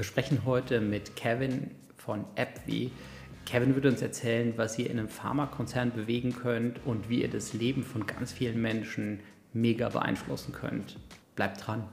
Wir sprechen heute mit Kevin von AppWi. Kevin wird uns erzählen, was ihr in einem Pharmakonzern bewegen könnt und wie ihr das Leben von ganz vielen Menschen mega beeinflussen könnt. Bleibt dran.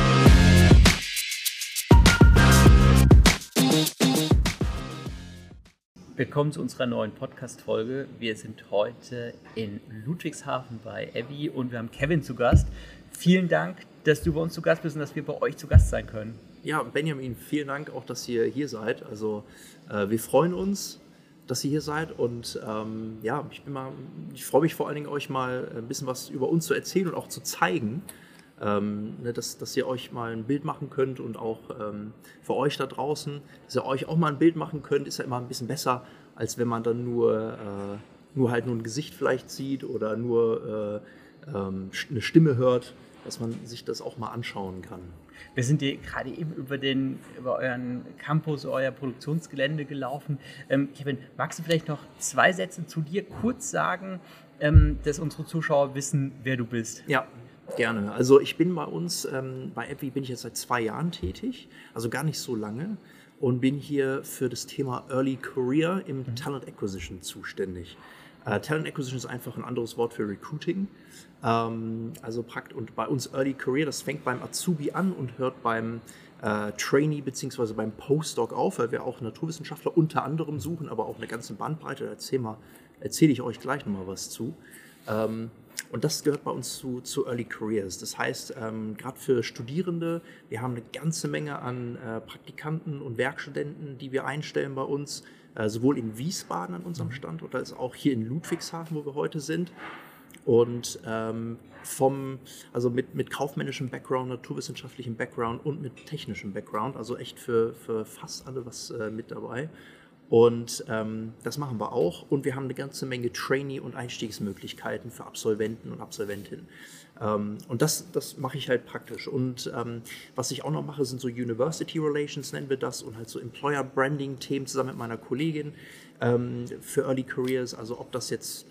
Willkommen zu unserer neuen Podcast-Folge. Wir sind heute in Ludwigshafen bei Abby und wir haben Kevin zu Gast. Vielen Dank, dass du bei uns zu Gast bist und dass wir bei euch zu Gast sein können. Ja, Benjamin, vielen Dank auch, dass ihr hier seid. Also äh, wir freuen uns, dass ihr hier seid und ähm, ja, ich mal, ich freue mich vor allen Dingen, euch mal ein bisschen was über uns zu erzählen und auch zu zeigen. Ähm, ne, dass, dass ihr euch mal ein Bild machen könnt und auch ähm, für euch da draußen, dass ihr euch auch mal ein Bild machen könnt, ist ja immer ein bisschen besser, als wenn man dann nur, äh, nur halt nur ein Gesicht vielleicht sieht oder nur äh, ähm, eine Stimme hört dass man sich das auch mal anschauen kann. Wir sind hier gerade eben über, den, über euren Campus, euer Produktionsgelände gelaufen. Ähm, Kevin, magst du vielleicht noch zwei Sätze zu dir kurz sagen, ähm, dass unsere Zuschauer wissen, wer du bist? Ja, gerne. Also ich bin bei uns, ähm, bei Appy bin ich jetzt seit zwei Jahren tätig, also gar nicht so lange und bin hier für das Thema Early Career im mhm. Talent Acquisition zuständig. Äh, Talent Acquisition ist einfach ein anderes Wort für Recruiting. Ähm, also prakt und bei uns Early Career, das fängt beim Azubi an und hört beim äh, Trainee bzw. beim Postdoc auf, weil wir auch Naturwissenschaftler unter anderem suchen, aber auch eine ganze Bandbreite. Da erzähle erzähl ich euch gleich nochmal was zu. Ähm, und das gehört bei uns zu, zu Early Careers. Das heißt, ähm, gerade für Studierende, wir haben eine ganze Menge an äh, Praktikanten und Werkstudenten, die wir einstellen bei uns, äh, sowohl in Wiesbaden an unserem Standort als auch hier in Ludwigshafen, wo wir heute sind. Und ähm, vom, also mit, mit kaufmännischem Background, naturwissenschaftlichem Background und mit technischem Background, also echt für, für fast alle was äh, mit dabei. Und ähm, das machen wir auch. Und wir haben eine ganze Menge Trainee- und Einstiegsmöglichkeiten für Absolventen und Absolventinnen. Ähm, und das, das mache ich halt praktisch. Und ähm, was ich auch noch mache, sind so University Relations, nennen wir das, und halt so Employer Branding-Themen zusammen mit meiner Kollegin ähm, für Early Careers. Also ob das jetzt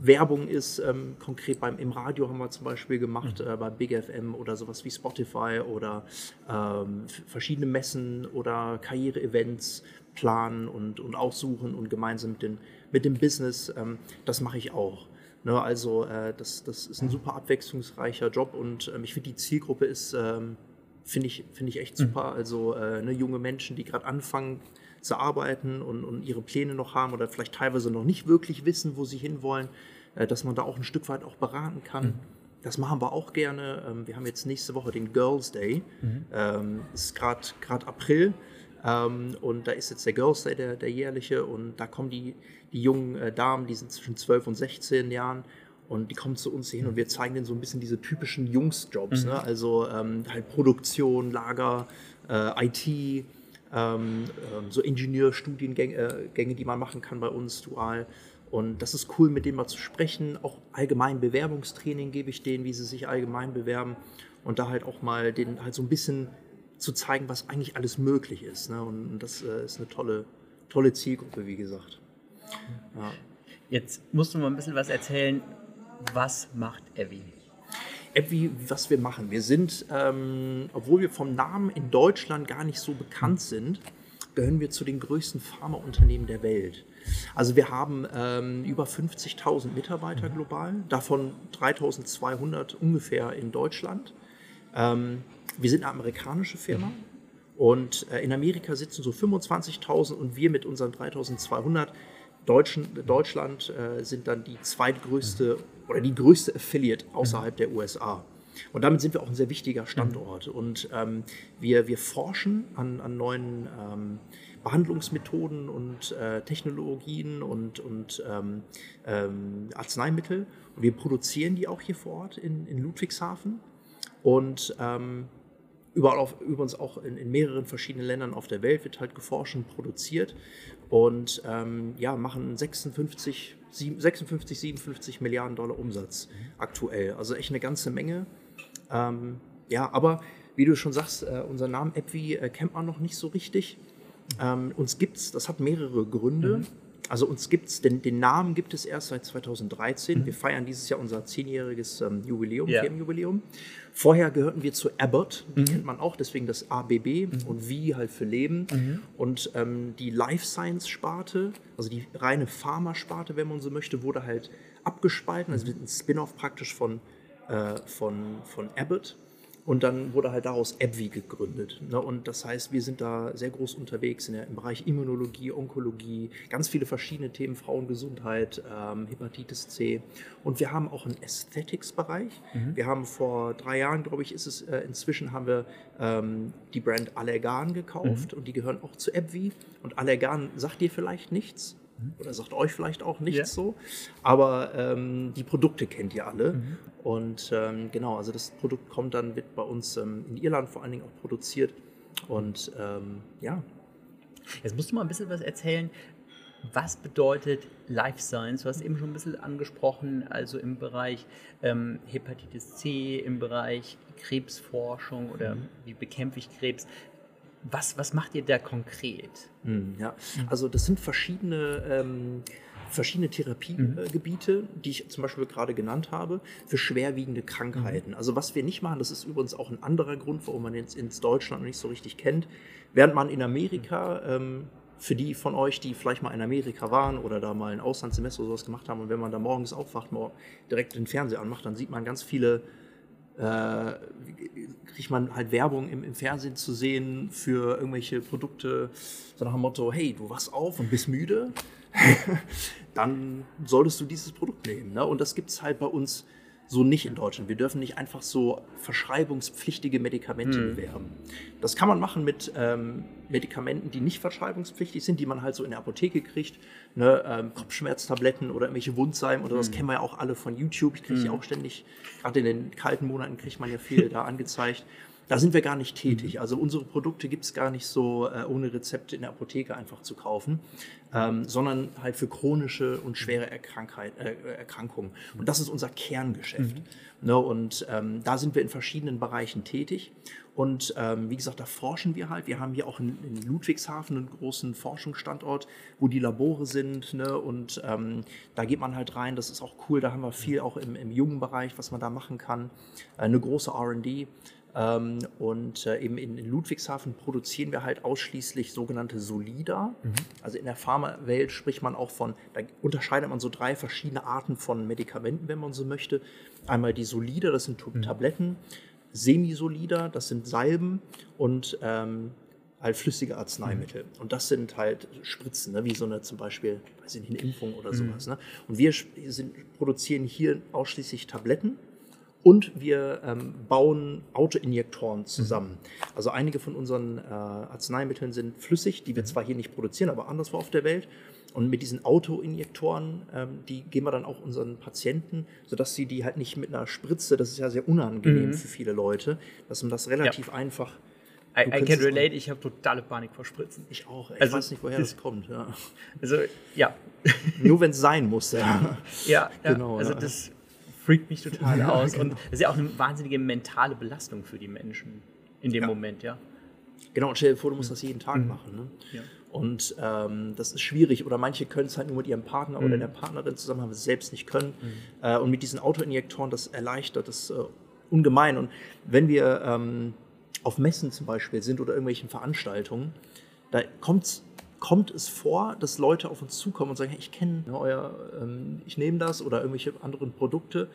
Werbung ist, ähm, konkret beim, im Radio haben wir zum Beispiel gemacht, mhm. äh, bei Big FM oder sowas wie Spotify oder ähm, verschiedene Messen oder Karriere-Events planen und, und aussuchen und gemeinsam mit, den, mit dem Business, ähm, das mache ich auch. Ne, also äh, das, das ist ein super abwechslungsreicher Job und ähm, ich finde, die Zielgruppe ist, ähm, finde ich, find ich echt mhm. super. Also äh, ne, junge Menschen, die gerade anfangen zu arbeiten und, und ihre Pläne noch haben oder vielleicht teilweise noch nicht wirklich wissen, wo sie hinwollen, äh, dass man da auch ein Stück weit auch beraten kann. Mhm. Das machen wir auch gerne. Ähm, wir haben jetzt nächste Woche den Girls Day. Mhm. Ähm, ist gerade April. Ähm, und da ist jetzt der Girls Day, der, der jährliche, und da kommen die, die jungen äh, Damen, die sind zwischen 12 und 16 Jahren, und die kommen zu uns hin und wir zeigen denen so ein bisschen diese typischen Jungsjobs, mhm. ne? also ähm, halt Produktion, Lager, äh, IT, ähm, ähm, so Ingenieurstudiengänge, äh, die man machen kann bei uns dual. Und das ist cool, mit denen mal zu sprechen. Auch allgemein Bewerbungstraining gebe ich denen, wie sie sich allgemein bewerben. Und da halt auch mal den halt so ein bisschen zu zeigen, was eigentlich alles möglich ist. Ne? Und das äh, ist eine tolle, tolle Zielgruppe, wie gesagt. Ja. Jetzt musst du mal ein bisschen was erzählen. Was macht Evi? Evi, was wir machen. Wir sind, ähm, obwohl wir vom Namen in Deutschland gar nicht so bekannt sind, gehören wir zu den größten Pharmaunternehmen der Welt. Also wir haben ähm, über 50.000 Mitarbeiter global, davon 3.200 ungefähr in Deutschland. Ähm, wir sind eine amerikanische Firma und äh, in Amerika sitzen so 25.000 und wir mit unseren 3.200 Deutschen, Deutschland äh, sind dann die zweitgrößte oder die größte Affiliate außerhalb der USA. Und damit sind wir auch ein sehr wichtiger Standort. Und ähm, wir, wir forschen an, an neuen ähm, Behandlungsmethoden und äh, Technologien und, und ähm, ähm Arzneimittel. Und wir produzieren die auch hier vor Ort in, in Ludwigshafen. Und ähm, überall auf, übrigens auch in, in, mehreren verschiedenen Ländern auf der Welt wird halt geforscht und produziert und ähm, ja, machen 56, 56, 57 Milliarden Dollar Umsatz aktuell. Also echt eine ganze Menge. Ähm, ja, aber wie du schon sagst, äh, unser Namen Appvi äh, kennt man noch nicht so richtig. Ähm, uns es, das hat mehrere Gründe. Mhm. Also uns gibt's, den, den Namen gibt es erst seit 2013. Mhm. Wir feiern dieses Jahr unser zehnjähriges ähm, Jubiläum, yeah. Firmenjubiläum. Vorher gehörten wir zu Abbott, die mhm. kennt man auch, deswegen das ABB mhm. und wie halt für Leben. Mhm. Und ähm, die Life Science Sparte, also die reine Pharma-Sparte, wenn man so möchte, wurde halt abgespalten. Also ein Spin-off praktisch von, äh, von, von Abbott. Und dann wurde halt daraus AbbVie gegründet. Ne? Und das heißt, wir sind da sehr groß unterwegs in der, im Bereich Immunologie, Onkologie, ganz viele verschiedene Themen, Frauengesundheit, ähm, Hepatitis C. Und wir haben auch einen Aesthetics-Bereich. Mhm. Wir haben vor drei Jahren, glaube ich, ist es äh, inzwischen, haben wir ähm, die Brand Allergan gekauft mhm. und die gehören auch zu AbbVie. Und Allergan sagt dir vielleicht nichts. Mhm. Oder sagt euch vielleicht auch nichts ja. so. Aber ähm, die Produkte kennt ihr alle. Mhm. Und ähm, genau, also das Produkt kommt dann, wird bei uns ähm, in Irland vor allen Dingen auch produziert. Und ähm, ja. Jetzt musst du mal ein bisschen was erzählen. Was bedeutet Life Science? Du hast eben schon ein bisschen angesprochen, also im Bereich ähm, Hepatitis C, im Bereich Krebsforschung oder mhm. wie bekämpfe ich Krebs. Was, was macht ihr da konkret? Mhm, ja, also das sind verschiedene, ähm, verschiedene Therapiegebiete, mhm. die ich zum Beispiel gerade genannt habe, für schwerwiegende Krankheiten. Mhm. Also was wir nicht machen, das ist übrigens auch ein anderer Grund, warum man jetzt ins Deutschland noch nicht so richtig kennt. Während man in Amerika ähm, für die von euch, die vielleicht mal in Amerika waren oder da mal ein Auslandssemester oder sowas gemacht haben und wenn man da morgens aufwacht, direkt den Fernseher anmacht, dann sieht man ganz viele äh, kriegt man halt Werbung im, im, Fernsehen zu sehen für irgendwelche Produkte, so nach dem Motto, hey, du wachst auf und bist müde, dann solltest du dieses Produkt nehmen. Ne? Und das gibt es halt bei uns so nicht in Deutschland. Wir dürfen nicht einfach so verschreibungspflichtige Medikamente mhm. bewerben. Das kann man machen mit ähm, Medikamenten, die nicht verschreibungspflichtig sind, die man halt so in der Apotheke kriegt. Ne? Ähm, Kopfschmerztabletten oder irgendwelche Wundsalben oder mhm. das kennen wir ja auch alle von YouTube. Ich kriege die mhm. auch ständig, gerade in den kalten Monaten kriegt man ja viel da angezeigt. Da sind wir gar nicht tätig. Mhm. Also unsere Produkte gibt es gar nicht so äh, ohne Rezept in der Apotheke einfach zu kaufen, ähm, sondern halt für chronische und schwere Erkrankheit, äh, Erkrankungen. Und das ist unser Kerngeschäft. Mhm. Ne, und ähm, da sind wir in verschiedenen Bereichen tätig. Und ähm, wie gesagt, da forschen wir halt. Wir haben hier auch in, in Ludwigshafen einen großen Forschungsstandort, wo die Labore sind. Ne? Und ähm, da geht man halt rein. Das ist auch cool. Da haben wir viel auch im, im jungen Bereich, was man da machen kann. Äh, eine große RD. Ähm, und äh, eben in, Ludwigshafen produzieren wir halt ausschließlich sogenannte Solida. Mhm. Also in der Pharmawelt spricht man auch von, da unterscheidet man so drei verschiedene Arten von Medikamenten, wenn man so möchte. Einmal die Solida, das sind mhm. Tabletten, Semisolida, das sind Salben und ähm, halt flüssige Arzneimittel. Mhm. Und das sind halt Spritzen, ne? wie so eine zum Beispiel, weiß ich nicht, eine Impfung oder mhm. sowas. Ne? Und wir sind, produzieren hier ausschließlich Tabletten und wir ähm, bauen Autoinjektoren zusammen. Mhm. Also einige von unseren äh, Arzneimitteln sind flüssig, die wir mhm. zwar hier nicht produzieren, aber anderswo auf der Welt. Und mit diesen Autoinjektoren, ähm, die geben wir dann auch unseren Patienten, sodass sie die halt nicht mit einer Spritze, das ist ja sehr unangenehm mhm. für viele Leute, dass man das relativ ja. einfach I, I can relate, ich habe totale Panik vor Spritzen. Ich auch. Ich also, weiß nicht, woher das, das kommt. Ja. Also, ja. Nur wenn es sein muss. Ja, ja, ja genau. Also, ja. das freakt mich total ja, aus. Genau. Und das ist ja auch eine wahnsinnige mentale Belastung für die Menschen in dem ja. Moment, ja. Genau, und stell dir vor, du musst das jeden Tag mhm. machen. Ne? Ja. Und ähm, das ist schwierig. Oder manche können es halt nur mit ihrem Partner mhm. oder der Partnerin zusammen haben, es selbst nicht können. Mhm. Äh, und mit diesen Autoinjektoren, das erleichtert das äh, ungemein. Und wenn wir ähm, auf Messen zum Beispiel sind oder irgendwelchen Veranstaltungen, da kommt es kommt es vor, dass Leute auf uns zukommen und sagen, hey, ich kenne ne, euer, ähm, ich nehme das oder irgendwelche anderen Produkte.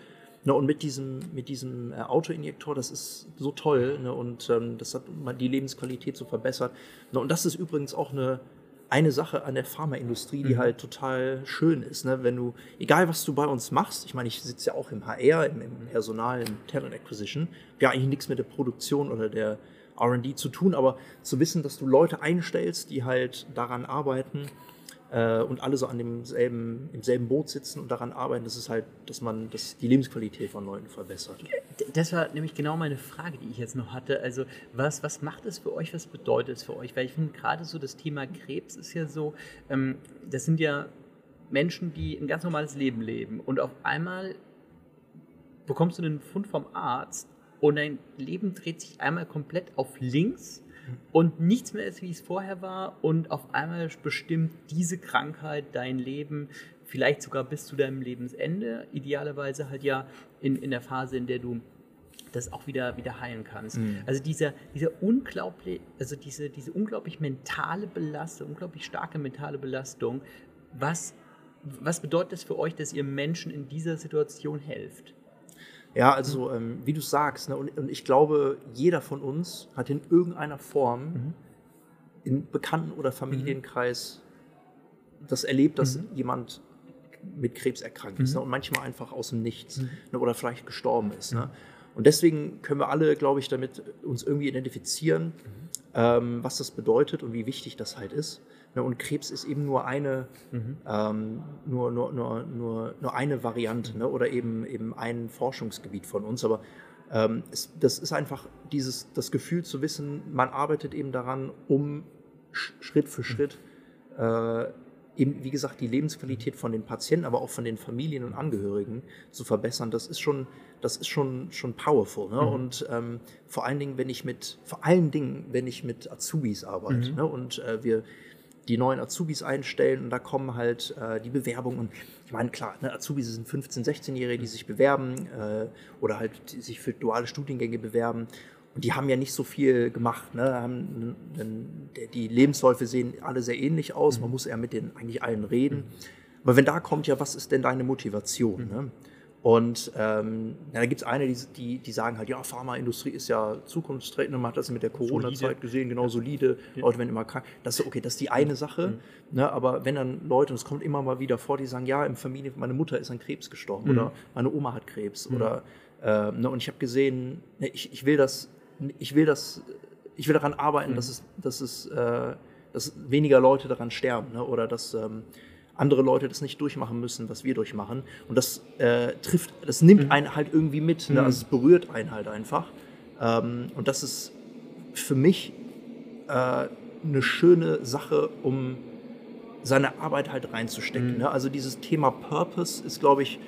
Ne, und mit diesem, mit diesem äh, Autoinjektor, das ist so toll ne, und ähm, das hat die Lebensqualität so verbessert. Ne, und das ist übrigens auch eine, eine Sache an der Pharmaindustrie, die mhm. halt total schön ist. Ne? Wenn du, egal was du bei uns machst, ich meine, ich sitze ja auch im HR, im, im Personal, im Talent Acquisition, ja eigentlich nichts mit der Produktion oder der RD zu tun, aber zu wissen, dass du Leute einstellst, die halt daran arbeiten äh, und alle so an demselben, im selben Boot sitzen und daran arbeiten, das ist halt, dass man das, die Lebensqualität von Leuten verbessert. Das war nämlich genau meine Frage, die ich jetzt noch hatte. Also, was, was macht es für euch, was bedeutet es für euch? Weil ich finde, gerade so das Thema Krebs ist ja so, ähm, das sind ja Menschen, die ein ganz normales Leben leben und auf einmal bekommst du einen Fund vom Arzt und dein Leben dreht sich einmal komplett auf links und nichts mehr ist, wie es vorher war und auf einmal bestimmt diese Krankheit dein Leben vielleicht sogar bis zu deinem Lebensende, idealerweise halt ja in, in der Phase, in der du das auch wieder, wieder heilen kannst. Mhm. Also dieser, dieser unglaublich, also diese, diese unglaublich mentale Belastung, unglaublich starke mentale Belastung, was, was bedeutet das für euch, dass ihr Menschen in dieser Situation helft? Ja, also ähm, wie du sagst, ne, und, und, ich glaube, jeder von uns hat in irgendeiner Form mhm. in Bekannten- oder Familienkreis mhm. das erlebt, dass mhm. jemand mit Krebs erkrankt ist ne, mhm. und manchmal einfach aus dem Nichts mhm. ne, oder vielleicht gestorben ist. Ne? Mhm. Und deswegen können wir alle, glaube ich, damit uns irgendwie identifizieren, ähm, was das bedeutet und wie wichtig das halt ist. Ne, und Krebs ist eben nur eine, mhm. ähm, nur, nur, nur, nur, nur eine Variante ne? oder eben, eben ein Forschungsgebiet von uns. Aber ähm, es, das ist einfach dieses, das Gefühl zu wissen, man arbeitet eben daran, um Schritt für Schritt äh, eben, wie gesagt, die Lebensqualität von den Patienten, aber auch von den Familien und Angehörigen zu verbessern. Das ist schon, das ist schon, schon powerful. Ne? Mhm. Und ähm, vor allen Dingen, wenn ich mit, vor allen Dingen, wenn ich mit Azubis arbeite mhm. ne? und äh, wir die neuen Azubis einstellen und da kommen halt äh, die Bewerbungen. Und ich meine, klar, ne, Azubis sind 15-, 16-Jährige, die sich bewerben äh, oder halt die sich für duale Studiengänge bewerben. Und die haben ja nicht so viel gemacht. Ne? Haben, die Lebensläufe sehen alle sehr ähnlich aus. Man mhm. muss ja mit den eigentlich allen reden. Mhm. Aber wenn da kommt, ja, was ist denn deine Motivation? Mhm. Ne? Und ähm, ja, da gibt es eine, die, die, die, sagen halt, ja, Pharmaindustrie ist ja zukunftsträchtig. Man hat das mit der Corona-Zeit gesehen, genau solide. Ja. Leute werden immer krank. Das ist okay, das ist die eine Sache. Mhm. Ne, aber wenn dann Leute, und es kommt immer mal wieder vor, die sagen, ja, im Familie, meine Mutter ist an Krebs gestorben mhm. oder meine Oma hat Krebs. Mhm. Oder, äh, ne, und ich habe gesehen, ne, ich, ich will das, ich will das, ich will daran arbeiten, mhm. dass es, dass es, äh, dass weniger Leute daran sterben. Ne, oder dass ähm, andere Leute das nicht durchmachen müssen, was wir durchmachen. Und das äh, trifft, das nimmt mhm. einen halt irgendwie mit. Ne? Mhm. Also es berührt einen halt einfach. Ähm, und das ist für mich äh, eine schöne Sache, um seine Arbeit halt reinzustecken. Mhm. Ne? Also dieses Thema Purpose ist, glaube ich,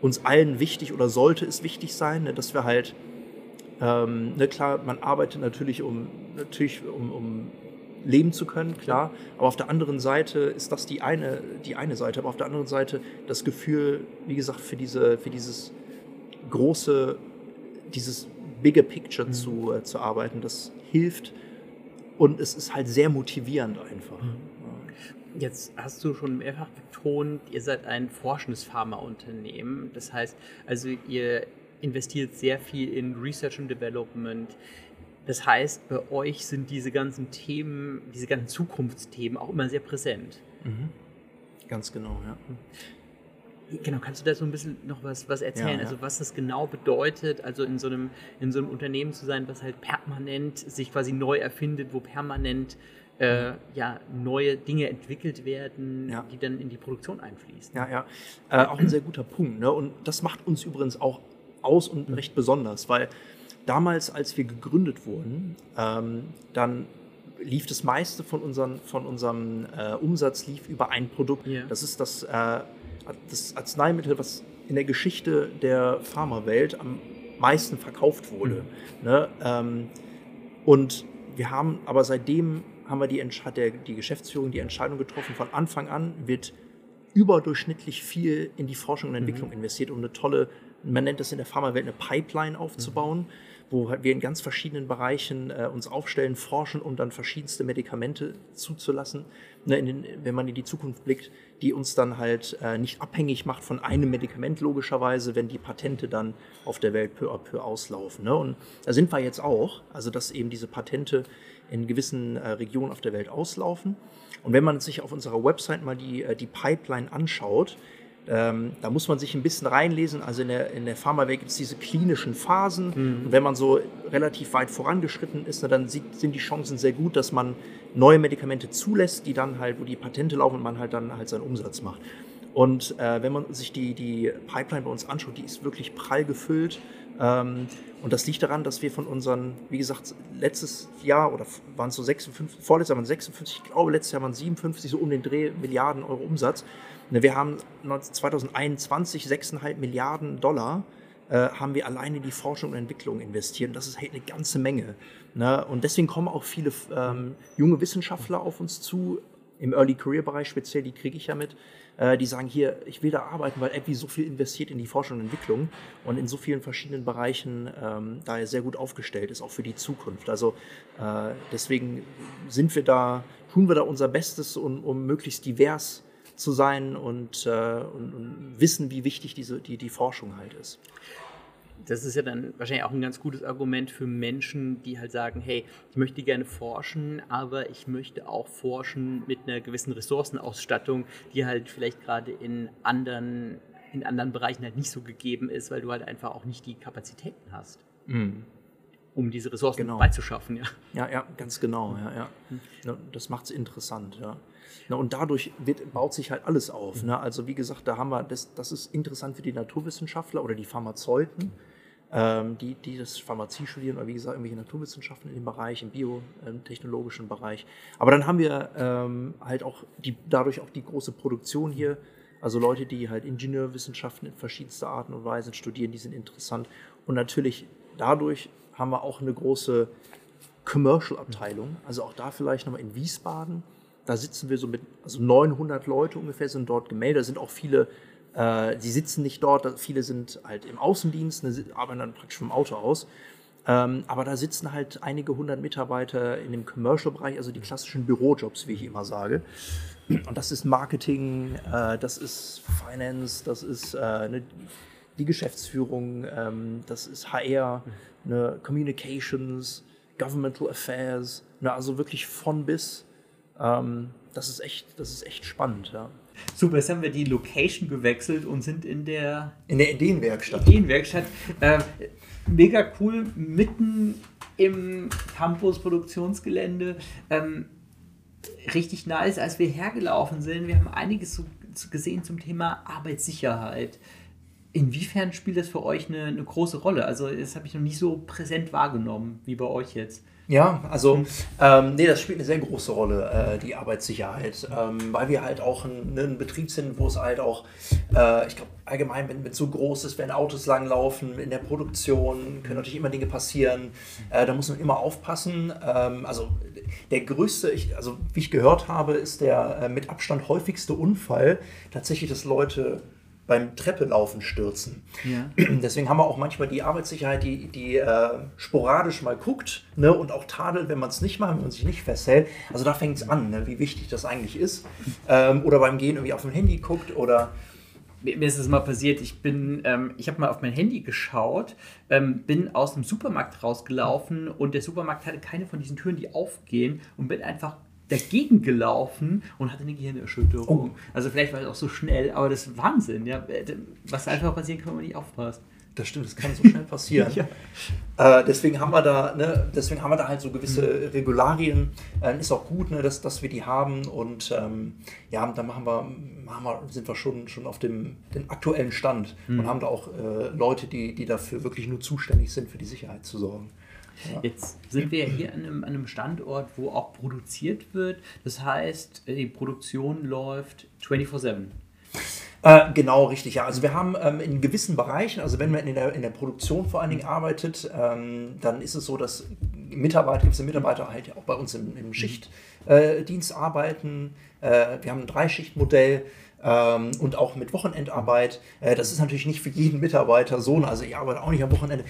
uns allen wichtig oder sollte es wichtig sein, ne? dass wir halt, ähm, ne, klar, man arbeitet natürlich um, natürlich um, um leben zu können, klar. Aber auf der anderen Seite ist das die eine, die eine Seite. Aber auf der anderen Seite das Gefühl, wie gesagt, für, diese, für dieses große, dieses bigger Picture mhm. zu, äh, zu arbeiten, das hilft. Und es ist halt sehr motivierend einfach. Mhm. Jetzt hast du schon mehrfach betont, ihr seid ein forschendes Pharmaunternehmen. Das heißt, also ihr investiert sehr viel in Research and Development. Das heißt, bei euch sind diese ganzen Themen, diese ganzen Zukunftsthemen auch immer sehr präsent. Mhm. Ganz genau, ja. Genau, kannst du da so ein bisschen noch was, was erzählen? Ja, ja. Also was das genau bedeutet, also in so, einem, in so einem Unternehmen zu sein, was halt permanent sich quasi neu erfindet, wo permanent äh, ja, neue Dinge entwickelt werden, ja. die dann in die Produktion einfließen. Ja, ja. Äh, auch ein sehr guter Punkt. Ne? Und das macht uns übrigens auch aus und mhm. recht besonders, weil damals, als wir gegründet wurden, ähm, dann lief das meiste von, unseren, von unserem äh, Umsatz lief über ein Produkt. Yeah. Das ist das, äh, das Arzneimittel, was in der Geschichte der Pharmawelt am meisten verkauft wurde. Mhm. Ne? Ähm, und wir haben aber seitdem haben wir die, hat der, die Geschäftsführung die Entscheidung getroffen, von Anfang an wird überdurchschnittlich viel in die Forschung und Entwicklung mhm. investiert, um eine tolle, man nennt das in der Pharmawelt eine Pipeline aufzubauen. Mhm wo wir in ganz verschiedenen Bereichen äh, uns aufstellen, forschen, um dann verschiedenste Medikamente zuzulassen, ne, den, wenn man in die Zukunft blickt, die uns dann halt äh, nicht abhängig macht von einem Medikament logischerweise, wenn die Patente dann auf der Welt peu à peu auslaufen. Ne? Und da sind wir jetzt auch, also dass eben diese Patente in gewissen äh, Regionen auf der Welt auslaufen. Und wenn man sich auf unserer Website mal die, äh, die Pipeline anschaut, ähm, da muss man sich ein bisschen reinlesen. Also in der, in der Pharmawelt gibt es diese klinischen Phasen. Mhm. Und wenn man so relativ weit vorangeschritten ist, dann sieht, sind die Chancen sehr gut, dass man neue Medikamente zulässt, die dann halt, wo die Patente laufen und man halt dann halt seinen Umsatz macht. Und äh, wenn man sich die, die Pipeline bei uns anschaut, die ist wirklich prall gefüllt. Ähm, und das liegt daran, dass wir von unseren, wie gesagt, letztes Jahr oder waren es so 56, vorletztes Jahr waren 56, ich glaube letztes Jahr waren 57, so um den Dreh Milliarden Euro Umsatz. Ne, wir haben 2021 6,5 Milliarden Dollar äh, haben wir alleine in die Forschung und Entwicklung investiert. Und das ist halt eine ganze Menge. Ne? Und deswegen kommen auch viele ähm, junge Wissenschaftler auf uns zu, im Early Career Bereich speziell, die kriege ich ja mit, äh, die sagen hier, ich will da arbeiten, weil Abby so viel investiert in die Forschung und Entwicklung und in so vielen verschiedenen Bereichen ähm, da er sehr gut aufgestellt ist, auch für die Zukunft. Also äh, deswegen sind wir da, tun wir da unser Bestes, um, um möglichst divers zu sein und, äh, und, und, wissen, wie wichtig diese, die, die Forschung halt ist das ist ja dann wahrscheinlich auch ein ganz gutes Argument für Menschen, die halt sagen, hey, ich möchte gerne forschen, aber ich möchte auch forschen mit einer gewissen Ressourcenausstattung, die halt vielleicht gerade in anderen, in anderen Bereichen halt nicht so gegeben ist, weil du halt einfach auch nicht die Kapazitäten hast. Mhm. Um diese Ressourcen genau. beizuschaffen, ja. Ja, ja, ganz genau, ja, ja. das macht es interessant, ja. Na, und dadurch wird, baut sich halt alles auf. Ne? Also wie gesagt, da haben wir, das, das ist interessant für die Naturwissenschaftler oder die Pharmazeuten ähm, die, die das Pharmazie studieren oder wie gesagt irgendwelche Naturwissenschaften in dem Bereich, im biotechnologischen Bereich. Aber dann haben wir ähm, halt auch die, dadurch auch die große Produktion hier. Also Leute, die halt Ingenieurwissenschaften in verschiedenster Art und Weise studieren, die sind interessant. Und natürlich dadurch haben wir auch eine große Commercial-Abteilung. Also auch da vielleicht nochmal in Wiesbaden. Da sitzen wir so mit, also 900 Leute ungefähr sind dort gemeldet. Da sind auch viele äh, sie sitzen nicht dort, viele sind halt im Außendienst, ne, arbeiten dann praktisch vom Auto aus. Ähm, aber da sitzen halt einige hundert Mitarbeiter in dem Commercial-Bereich, also die klassischen Bürojobs, wie ich immer sage. Und das ist Marketing, äh, das ist Finance, das ist äh, ne, die Geschäftsführung, ähm, das ist HR, ne, Communications, Governmental Affairs, ne, also wirklich von bis. Ähm, das ist echt, das ist echt spannend, ja. Super, jetzt haben wir die Location gewechselt und sind in der in der Ideenwerkstatt. Ideenwerkstatt. Äh, mega cool, mitten im Campus-Produktionsgelände. Ähm, richtig nice, als wir hergelaufen sind. Wir haben einiges so, gesehen zum Thema Arbeitssicherheit. Inwiefern spielt das für euch eine, eine große Rolle? Also, das habe ich noch nicht so präsent wahrgenommen wie bei euch jetzt. Ja, also mhm. ähm, nee, das spielt eine sehr große Rolle, äh, die Arbeitssicherheit, ähm, weil wir halt auch ein, ein, Betrieb sind, wo es halt auch, äh, ich glaube allgemein, wenn es so groß ist, wenn Autos langlaufen, in der Produktion können natürlich immer Dinge passieren, äh, da muss man immer aufpassen. Ähm, also der größte, ich, also wie ich gehört habe, ist der äh, mit Abstand häufigste Unfall tatsächlich, dass Leute beim Treppelaufen stürzen. Ja. Deswegen haben wir auch manchmal die Arbeitssicherheit, die, die äh, sporadisch mal guckt ne, und auch tadelt, wenn man es nicht macht, wenn man sich nicht festhält. Also da fängt es an, ne, wie wichtig das eigentlich ist. Ähm, oder beim Gehen irgendwie auf dem Handy guckt oder mir ist es mal passiert, ich bin, ähm, ich habe mal auf mein Handy geschaut, ähm, bin aus dem Supermarkt rausgelaufen und der Supermarkt hatte keine von diesen Türen, die aufgehen und bin einfach dagegen gelaufen und hatte eine Gehirnerschütterung. Oh. Also vielleicht war es auch so schnell, aber das ist Wahnsinn. Ja? Was einfach passieren kann, wenn man nicht aufpasst. Das stimmt, das kann so schnell passieren. ja. äh, deswegen haben wir da, ne, deswegen haben wir da halt so gewisse mhm. Regularien. Äh, ist auch gut, ne, dass, dass wir die haben. Und ähm, ja, da machen wir, machen wir, sind wir schon, schon auf dem, dem aktuellen Stand mhm. und haben da auch äh, Leute, die, die dafür wirklich nur zuständig sind, für die Sicherheit zu sorgen. Ja. Jetzt sind wir ja hier an einem, an einem, Standort, wo auch produziert wird. Das heißt, die Produktion läuft 24-7. Äh, genau, richtig, ja. Also wir haben ähm, in gewissen Bereichen, also wenn man in der, in der Produktion vor allen Dingen arbeitet, ähm, dann ist es so, dass Mitarbeiter, gewisse Mitarbeiter halt auch bei uns im, im Schichtdienst äh, arbeiten. Äh, wir haben ein Dreischichtmodell ähm, und auch mit Wochenendarbeit. Äh, das ist natürlich nicht für jeden Mitarbeiter so. Also ich arbeite auch nicht am Wochenende.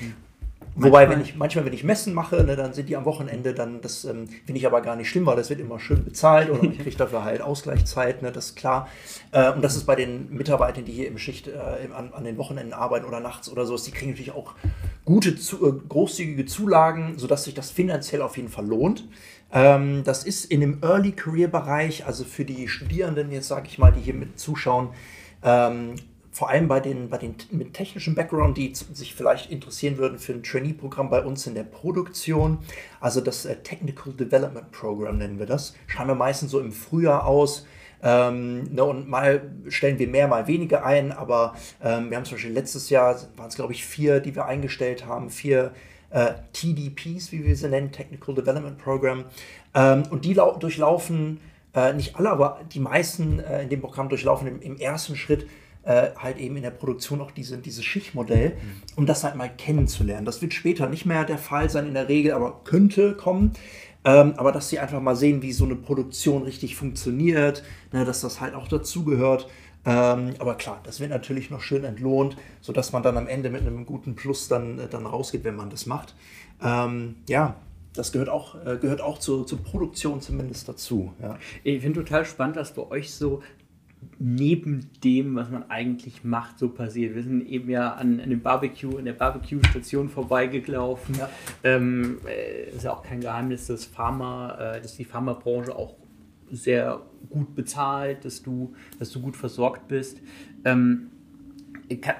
Wobei, wenn ich, manchmal, wenn ich Messen mache, ne, dann sind die am Wochenende, dann, das ähm, finde ich aber gar nicht schlimm, weil das wird immer schön bezahlt oder ich kriege dafür halt Ausgleichszeit, ne, das ist klar. Äh, und das ist bei den Mitarbeitern, die hier im Schicht äh, an, an, den Wochenenden arbeiten oder nachts oder so, die kriegen natürlich auch gute, zu, äh, großzügige Zulagen, sodass sich das finanziell auf jeden Fall lohnt. Ähm, das ist in dem Early Career Bereich, also für die Studierenden, jetzt sage ich mal, die hier mit zuschauen, ähm, vor allem bei den, bei den mit technischem Background, die sich vielleicht interessieren würden für ein Trainee-Programm bei uns in der Produktion. Also das äh, Technical Development Program nennen wir das. Schreiben wir meistens so im Frühjahr aus. Ähm, ne, und mal stellen wir mehr, mal weniger ein, aber ähm, wir haben zum Beispiel letztes Jahr, waren es glaube ich vier, die wir eingestellt haben, vier äh, TDPs, wie wir sie nennen, Technical Development Program. Ähm, und die durchlaufen, äh, nicht alle, aber die meisten äh, in dem Programm durchlaufen im, im ersten Schritt äh, halt eben in der Produktion auch diese, dieses Schichtmodell, mhm. um das halt mal kennenzulernen. Das wird später nicht mehr der Fall sein in der Regel, aber könnte kommen. Ähm, aber dass sie einfach mal sehen, wie so eine Produktion richtig funktioniert, ne, dass das halt auch dazugehört. Ähm, aber klar, das wird natürlich noch schön entlohnt, sodass man dann am Ende mit einem guten Plus dann, äh, dann rausgeht, wenn man das macht. Ähm, ja, das gehört auch, äh, gehört auch zur, zur Produktion zumindest dazu. Ja. Ich finde total spannend, dass bei euch so neben dem, was man eigentlich macht, so passiert. Wir sind eben ja an, an dem Barbecue, in der Barbecue-Station vorbeigelaufen. Ja. Ähm, äh, ist ja auch kein Geheimnis, dass Pharma, äh, dass die Pharmabranche auch sehr gut bezahlt, dass du, dass du gut versorgt bist. Ähm, kann,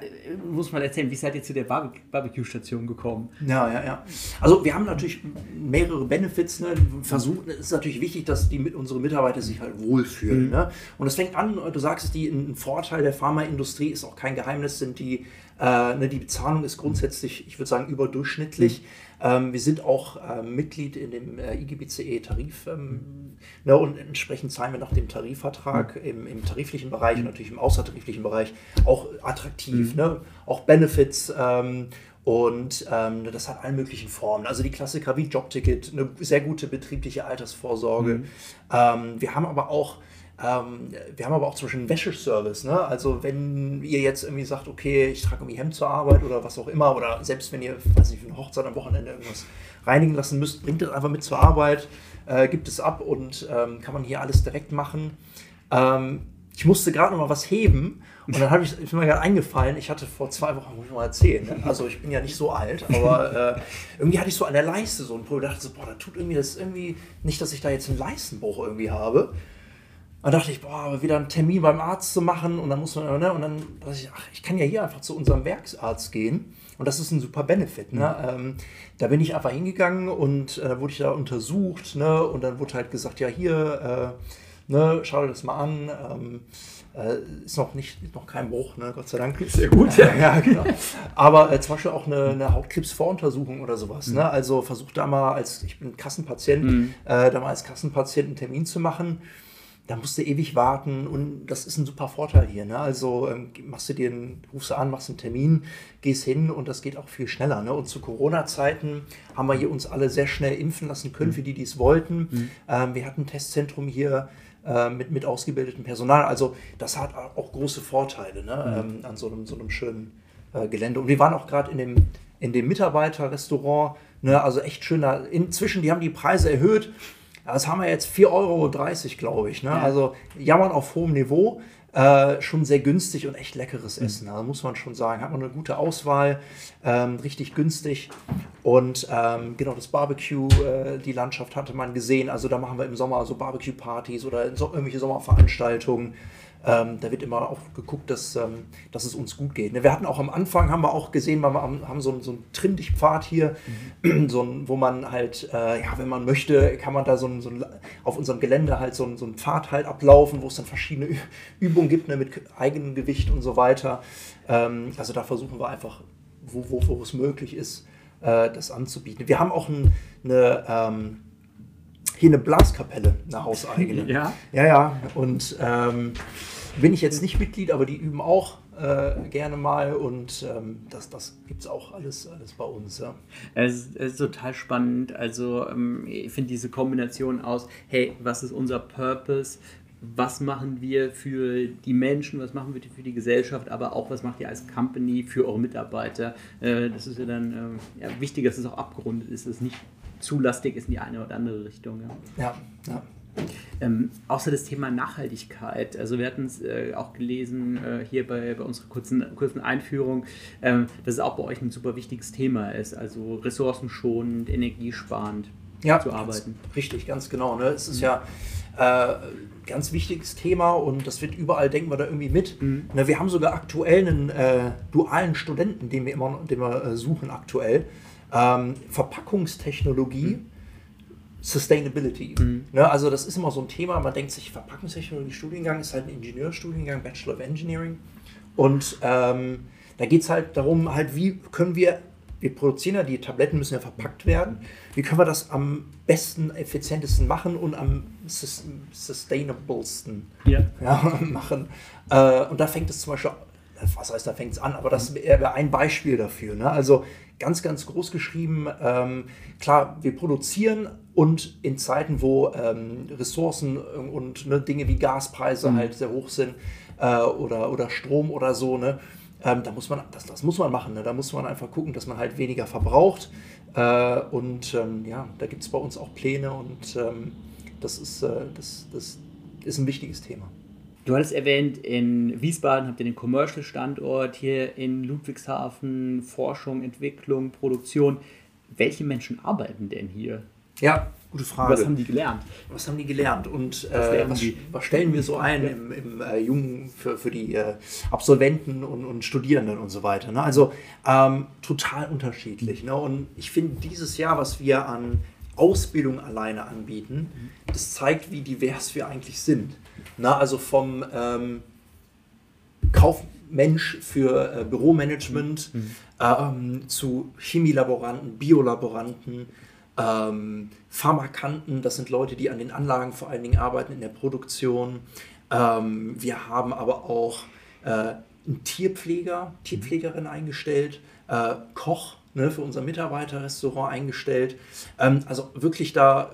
muss mal erzählen, wie seid ihr zu der Barbecue-Station gekommen? Ja, ja, ja. Also wir haben natürlich mehrere Benefits. Ne? Versuchen, es ist natürlich wichtig, dass die, unsere Mitarbeiter sich halt wohlfühlen. Mhm. Ne? Und es fängt an, du sagst es, die, ein Vorteil der Pharmaindustrie ist auch kein Geheimnis, sind die, äh, ne, die Bezahlung ist grundsätzlich, ich würde sagen, überdurchschnittlich. Mhm. Ähm, wir sind auch äh, Mitglied in dem äh, IGBCE-Tarif ähm, ne, und entsprechend zahlen wir nach dem Tarifvertrag mhm. im, im, tariflichen Bereich und natürlich im außertariflichen Bereich auch attraktiv. Mhm. Ne? Auch Benefits ähm, und ähm, das hat allen möglichen Formen. Also die Klassiker wie Jobticket, eine sehr gute betriebliche Altersvorsorge. Mhm. Ähm, wir haben aber auch ähm, wir haben aber auch zum Beispiel einen Wäscheservice. Ne? Also wenn ihr jetzt irgendwie sagt, okay, ich trage irgendwie Hemd zur Arbeit oder was auch immer, oder selbst wenn ihr, weiß nicht, für eine Hochzeit am Wochenende irgendwas reinigen lassen müsst, bringt das einfach mit zur Arbeit, äh, gibt es ab und ähm, kann man hier alles direkt machen. Ähm, ich musste gerade noch mal was heben und dann habe ich, ist mir gerade eingefallen, ich hatte vor zwei Wochen, muss ich mal erzählen, ne? also ich bin ja nicht so alt, aber äh, irgendwie hatte ich so an der Leiste so ein Problem, dachte so, boah, da tut irgendwie das irgendwie, nicht, dass ich da jetzt einen Leistenbruch irgendwie habe. Und dachte ich, boah, wieder einen Termin beim Arzt zu machen und dann muss man, ne? Und dann dachte ich, ach, ich kann ja hier einfach zu unserem Werksarzt gehen. Und das ist ein super Benefit. Ne? Mhm. Ähm, da bin ich einfach hingegangen und äh, wurde ich da untersucht, ne? Und dann wurde halt gesagt, ja, hier, äh, ne, schau dir das mal an. Ähm, äh, ist noch nicht noch kein Bruch, ne? Gott sei Dank. Sehr gut, ja. ja genau. Aber äh, zum Beispiel auch eine, eine Hautkrebsvoruntersuchung oder sowas. Ne? Mhm. Ne? Also versucht da mal als, ich bin Kassenpatient, mhm. äh, da mal als Kassenpatient einen Termin zu machen da musst du ewig warten und das ist ein super Vorteil hier. Ne? Also ähm, machst du dir einen, rufst du an, machst einen Termin, gehst hin und das geht auch viel schneller. Ne? Und zu Corona-Zeiten haben wir hier uns alle sehr schnell impfen lassen können, mhm. für die, die es wollten. Mhm. Ähm, wir hatten ein Testzentrum hier äh, mit, mit ausgebildetem Personal. Also das hat auch große Vorteile ne? Mhm. Ähm, an so einem, so einem schönen äh, Gelände. Und wir waren auch gerade in dem, in dem Mitarbeiterrestaurant. Ne? Also echt schöner. Inzwischen, die haben die Preise erhöht. Das haben wir jetzt 4,30 Euro, glaube ich. Ne? Ja. Also jammern auf hohem Niveau. Äh, schon sehr günstig und echt leckeres mhm. Essen. Also muss man schon sagen. Hat man eine gute Auswahl, ähm, richtig günstig. Und ähm, genau das Barbecue, äh, die Landschaft hatte man gesehen. Also da machen wir im Sommer so Barbecue-Partys oder so, irgendwelche Sommerveranstaltungen. Ähm, da wird immer auch geguckt, dass, ähm, dass es uns gut geht. Ne? Wir hatten auch am Anfang, haben wir auch gesehen, wir haben so, so einen Trindig-Pfad hier, mhm. so ein, wo man halt, äh, ja, wenn man möchte, kann man da so, ein, so ein, auf unserem Gelände halt so, ein, so einen Pfad halt ablaufen, wo es dann verschiedene Übungen gibt ne, mit eigenem Gewicht und so weiter. Ähm, also da versuchen wir einfach, wo, wo, wo es möglich ist, äh, das anzubieten. Wir haben auch ein, eine ähm, hier eine Blaskapelle, eine hauseigene. Ja. Ja, ja. Und ähm, bin ich jetzt nicht Mitglied, aber die üben auch äh, gerne mal und ähm, das, das gibt es auch alles, alles bei uns. Ja. Es, es ist total spannend. Also ähm, ich finde diese Kombination aus, hey, was ist unser Purpose? Was machen wir für die Menschen, was machen wir für die Gesellschaft, aber auch was macht ihr als Company für eure Mitarbeiter? Äh, das ist ja dann äh, ja, wichtig, dass es auch abgerundet ist, dass es nicht zu lastig ist in die eine oder andere Richtung. Ja, ja. ja. Ähm, außer das Thema Nachhaltigkeit. Also wir hatten es äh, auch gelesen äh, hier bei, bei unserer kurzen, kurzen Einführung, ähm, dass es auch bei euch ein super wichtiges Thema ist. Also ressourcenschonend, energiesparend ja, zu arbeiten. Ganz, richtig, ganz genau. Ne? Es ist mhm. ja äh, ganz wichtiges Thema und das wird überall, denken wir da irgendwie mit. Mhm. Ne, wir haben sogar aktuell einen äh, dualen Studenten, den wir immer den wir, äh, suchen aktuell. Ähm, Verpackungstechnologie. Mhm Sustainability. Mhm. Ne, also das ist immer so ein Thema, man denkt sich, Verpackungstechnologie Studiengang ist halt ein Ingenieurstudiengang, Bachelor of Engineering. Und ähm, da geht es halt darum, halt, wie können wir, wir produzieren ja, die Tabletten müssen ja verpackt werden, wie können wir das am besten, effizientesten machen und am sustainablesten ja. Ja, machen. Äh, und da fängt es zum Beispiel, was heißt, da fängt es an, aber das wäre ein Beispiel dafür. Ne? Also ganz, ganz groß geschrieben, ähm, klar, wir produzieren und in Zeiten, wo ähm, Ressourcen und ne, Dinge wie Gaspreise mhm. halt sehr hoch sind äh, oder, oder Strom oder so, ne, ähm, da muss man, das, das muss man machen. Ne? Da muss man einfach gucken, dass man halt weniger verbraucht. Äh, und ähm, ja, da gibt es bei uns auch Pläne und ähm, das, ist, äh, das, das ist ein wichtiges Thema. Du hattest erwähnt, in Wiesbaden habt ihr den Commercial-Standort, hier in Ludwigshafen Forschung, Entwicklung, Produktion. Welche Menschen arbeiten denn hier? Ja, gute Frage. Was haben die gelernt? Was haben die gelernt und äh, was, was, stellen wir so ein im, im äh, Jungen für, für die äh, Absolventen und, und, Studierenden und so weiter? Ne? Also ähm, total unterschiedlich. Ne? Und ich finde dieses Jahr, was wir an Ausbildung alleine anbieten, das zeigt, wie divers wir eigentlich sind. Na, also vom ähm, Kaufmensch für äh, Büromanagement mhm. ähm, zu Chemielaboranten, Biolaboranten, ähm, Pharmakanten, das sind Leute, die an den Anlagen vor allen Dingen arbeiten in der Produktion. Ähm, wir haben aber auch äh, einen Tierpfleger, Tierpflegerin eingestellt, äh, Koch ne, für unser Mitarbeiterrestaurant eingestellt. Ähm, also wirklich da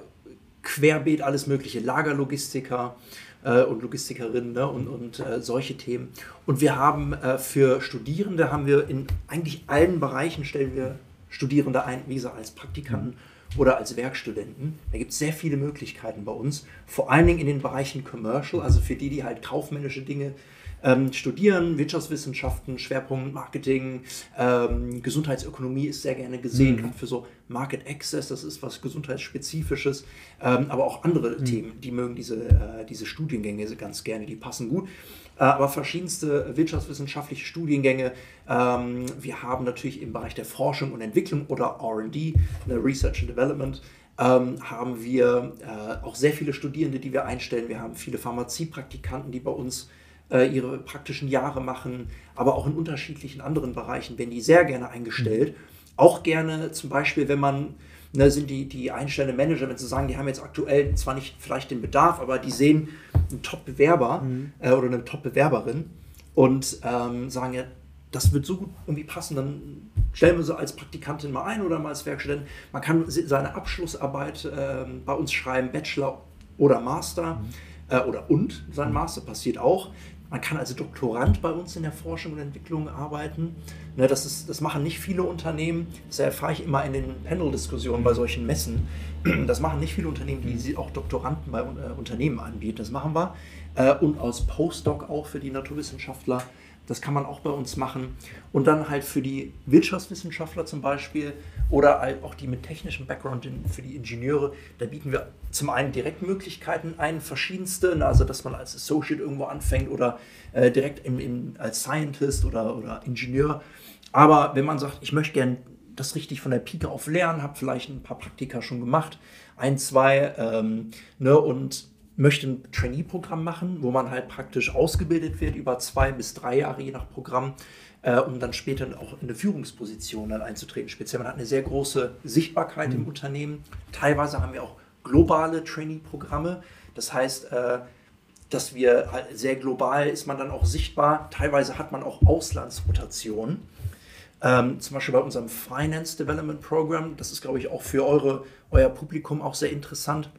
querbeet alles Mögliche, Lagerlogistiker äh, und Logistikerinnen ne, und, und äh, solche Themen. Und wir haben äh, für Studierende haben wir in eigentlich allen Bereichen stellen wir Studierende ein, wie gesagt, als Praktikanten oder als Werkstudenten. Da gibt es sehr viele Möglichkeiten bei uns, vor allen Dingen in den Bereichen Commercial, also für die, die halt kaufmännische Dinge ähm, studieren, Wirtschaftswissenschaften, Schwerpunkt Marketing, ähm, Gesundheitsökonomie ist sehr gerne gesehen, mhm. gerade für so Market Access, das ist was Gesundheitsspezifisches, ähm, aber auch andere mhm. Themen, die mögen diese, äh, diese Studiengänge ganz gerne, die passen gut. Äh, aber verschiedenste wirtschaftswissenschaftliche Studiengänge. Ähm, wir haben natürlich im Bereich der Forschung und Entwicklung oder RD, ne, Research and Development, ähm, haben wir äh, auch sehr viele Studierende, die wir einstellen. Wir haben viele Pharmaziepraktikanten, die bei uns ihre praktischen Jahre machen, aber auch in unterschiedlichen anderen Bereichen werden die sehr gerne eingestellt. Auch gerne zum Beispiel, wenn man ne, sind die, die einstellenden Manager, wenn sie sagen, die haben jetzt aktuell zwar nicht vielleicht den Bedarf, aber die sehen einen Top-Bewerber mhm. äh, oder eine Top-Bewerberin und ähm, sagen ja, das wird so gut irgendwie passen, dann stellen wir sie als Praktikantin mal ein oder mal als Werkstudent. Man kann seine Abschlussarbeit äh, bei uns schreiben, Bachelor oder Master mhm. äh, oder und sein Master passiert auch. Man kann also Doktorand bei uns in der Forschung und Entwicklung arbeiten. Ne, das, ist, das machen nicht viele Unternehmen. Das erfahre ich immer in den Panel-Diskussionen bei solchen Messen. Das machen nicht viele Unternehmen, die auch Doktoranden bei äh, Unternehmen anbieten. Das machen wir. Äh, und als Postdoc auch für die Naturwissenschaftler das kann man auch bei uns machen. Und dann halt für die Wirtschaftswissenschaftler zum Beispiel oder halt auch die mit technischem Background für die Ingenieure, da bieten wir zum einen Direktmöglichkeiten ein, verschiedenste, ne, also dass man als Associate irgendwo anfängt oder äh, direkt im, im, als Scientist oder, oder Ingenieur. Aber wenn man sagt, ich möchte gerne das richtig von der Pike auf lernen, habe vielleicht ein paar Praktika schon gemacht, ein, zwei, ähm, ne, und möchte ein Trainee-Programm machen, wo man halt praktisch ausgebildet wird über zwei bis drei Jahre je nach Programm, äh, um dann später auch in eine Führungsposition dann einzutreten. Speziell man hat eine sehr große Sichtbarkeit mhm. im Unternehmen. Teilweise haben wir auch globale Trainee-Programme. Das heißt, äh, dass wir halt sehr global ist man dann auch sichtbar. Teilweise hat man auch Auslandsrotationen. Ähm, zum Beispiel bei unserem Finance Development Program. Das ist, glaube ich, auch für eure, euer Publikum auch sehr interessant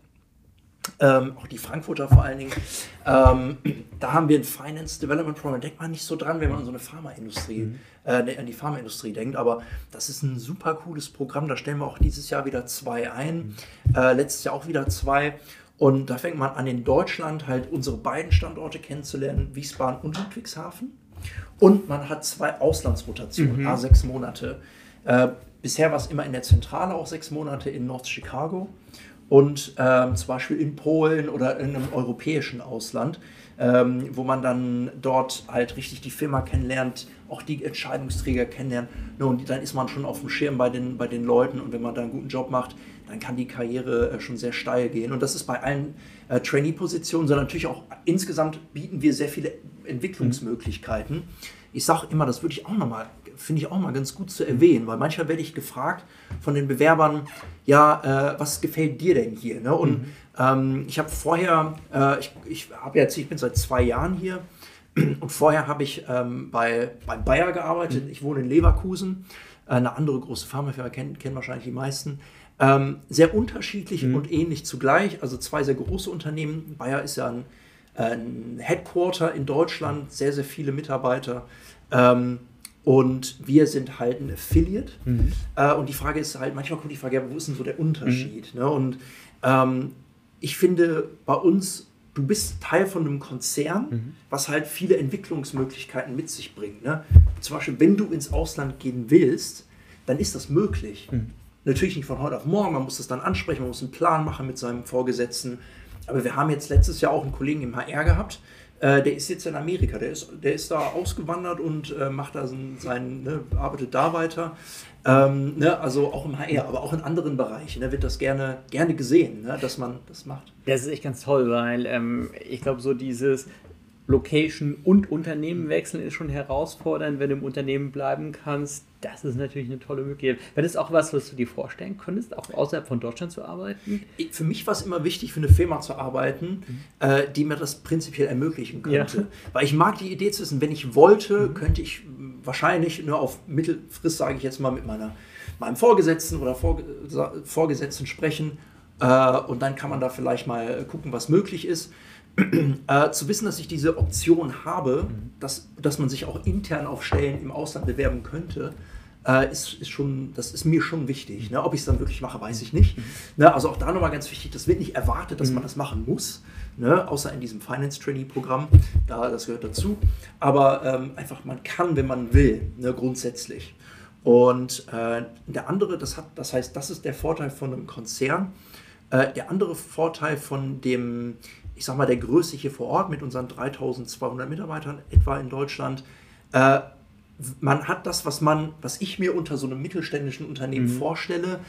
ähm, auch die Frankfurter vor allen Dingen. Ähm, da haben wir ein Finance Development Program. Denkt man nicht so dran, wenn man an so eine Pharmaindustrie, mhm. äh, ne, an die Pharmaindustrie denkt. Aber das ist ein super cooles Programm. Da stellen wir auch dieses Jahr wieder zwei ein. Mhm. Äh, letztes Jahr auch wieder zwei. Und da fängt man an, in Deutschland halt unsere beiden Standorte kennenzulernen, Wiesbaden und Ludwigshafen. Und man hat zwei Auslandsrotationen, mhm. a sechs Monate. Äh, bisher war es immer in der Zentrale auch sechs Monate in North Chicago und ähm, zum Beispiel in Polen oder in einem europäischen Ausland. ähm, wo man dann dort halt richtig die Firma kennenlernt, auch die Entscheidungsträger kennenlernt. Ne, und dann ist man schon auf dem Schirm bei den, bei den Leuten und wenn man da einen guten Job macht, dann kann die Karriere äh, schon sehr steil gehen. Und das ist bei allen äh, Trainee-Positionen, sondern natürlich auch insgesamt bieten wir sehr viele Entwicklungsmöglichkeiten. Ich sage immer, das würde ich auch nochmal, finde ich auch mal ganz gut zu erwähnen, weil manchmal werde ich gefragt von den Bewerbern, ja, äh, was gefällt dir denn hier? Ne? Und mhm. ähm, ich habe vorher, äh, ich, ich habe jetzt, ich bin seit zwei Jahren hier und vorher habe ich ähm, bei, bei Bayer gearbeitet. Mhm. Ich wohne in Leverkusen, äh, eine andere große Pharmafirma, kennen, kennen wahrscheinlich die meisten. Ähm, sehr unterschiedlich mhm. und ähnlich zugleich. Also zwei sehr große Unternehmen. Bayer ist ja ein, ein Headquarter in Deutschland, sehr, sehr viele Mitarbeiter. Ähm, und wir sind halt ein Affiliate. Mhm. Äh, und die Frage ist halt, manchmal kommt die Frage, ja, wo ist denn so der Unterschied? Mhm. Ne? Und ähm, ich finde, bei uns, du bist Teil von einem Konzern, mhm. was halt viele Entwicklungsmöglichkeiten mit sich bringt. Ne? Zum Beispiel, wenn du ins Ausland gehen willst, dann ist das möglich. Mhm. Natürlich nicht von heute auf morgen, man muss das dann ansprechen, man muss einen Plan machen mit seinem Vorgesetzten. Aber wir haben jetzt letztes Jahr auch einen Kollegen im HR gehabt, äh, der ist jetzt in Amerika, der ist, der ist da ausgewandert und äh, macht da seinen, seinen ne, arbeitet da weiter. Ähm, ne, also auch im HR, aber auch in anderen Bereichen ne, wird das gerne, gerne gesehen, ne, dass man das macht. Das ist echt ganz toll, weil ähm, ich glaube, so dieses Location und Unternehmen wechseln ist schon herausfordernd. Wenn du im Unternehmen bleiben kannst, das ist natürlich eine tolle Möglichkeit. Wäre das auch was, was du dir vorstellen könntest, auch außerhalb von Deutschland zu arbeiten? Für mich war es immer wichtig, für eine Firma zu arbeiten, mhm. äh, die mir das prinzipiell ermöglichen könnte. Ja. Weil ich mag die Idee zu wissen, wenn ich wollte, mhm. könnte ich wahrscheinlich nur auf Mittelfrist, sage ich jetzt mal, mit meiner, meinem Vorgesetzten oder Vorgesetzten sprechen. Äh, und dann kann man da vielleicht mal gucken, was möglich ist. Äh, zu wissen, dass ich diese Option habe, mhm. dass, dass man sich auch intern auf Stellen im Ausland bewerben könnte, äh, ist, ist schon, das ist mir schon wichtig. Ne? Ob ich es dann wirklich mache, weiß ich nicht. Mhm. Ne? Also auch da nochmal ganz wichtig, das wird nicht erwartet, dass mhm. man das machen muss, ne? außer in diesem Finance Trainee Programm, da, das gehört dazu. Aber ähm, einfach, man kann, wenn man will, ne? grundsätzlich. Und äh, der andere, das, hat, das heißt, das ist der Vorteil von einem Konzern. Äh, der andere Vorteil von dem ich sag mal, der Größe hier vor Ort mit unseren 3200 Mitarbeitern etwa in Deutschland, äh, man hat das, was man, was ich mir unter so einem mittelständischen Unternehmen mhm. vorstelle,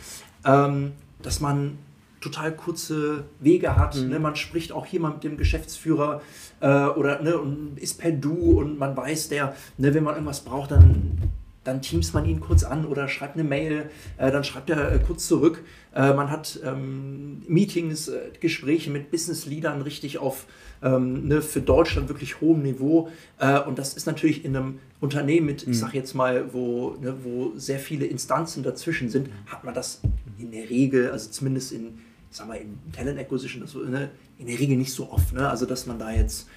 ähm, dass man total kurze Wege hat. Mhm. Ne? Man spricht auch hier mal mit dem Geschäftsführer äh, oder ne, und ist per Du und man weiß, der, ne, wenn man irgendwas braucht, dann dann teams man ihn kurz an oder schreibt eine Mail, äh, dann schreibt er äh, kurz zurück. Äh, man hat ähm, Meetings, äh, Gespräche mit Business-Leadern richtig auf ähm, ne, für Deutschland wirklich hohem Niveau. Äh, und das ist natürlich in einem Unternehmen mit, mhm. ich sag jetzt mal, wo, ne, wo sehr viele Instanzen dazwischen sind, hat man das in der Regel, also zumindest in, ich sag mal, in Talent Acquisition, das, ne, in der Regel nicht so oft. Ne? Also dass man da jetzt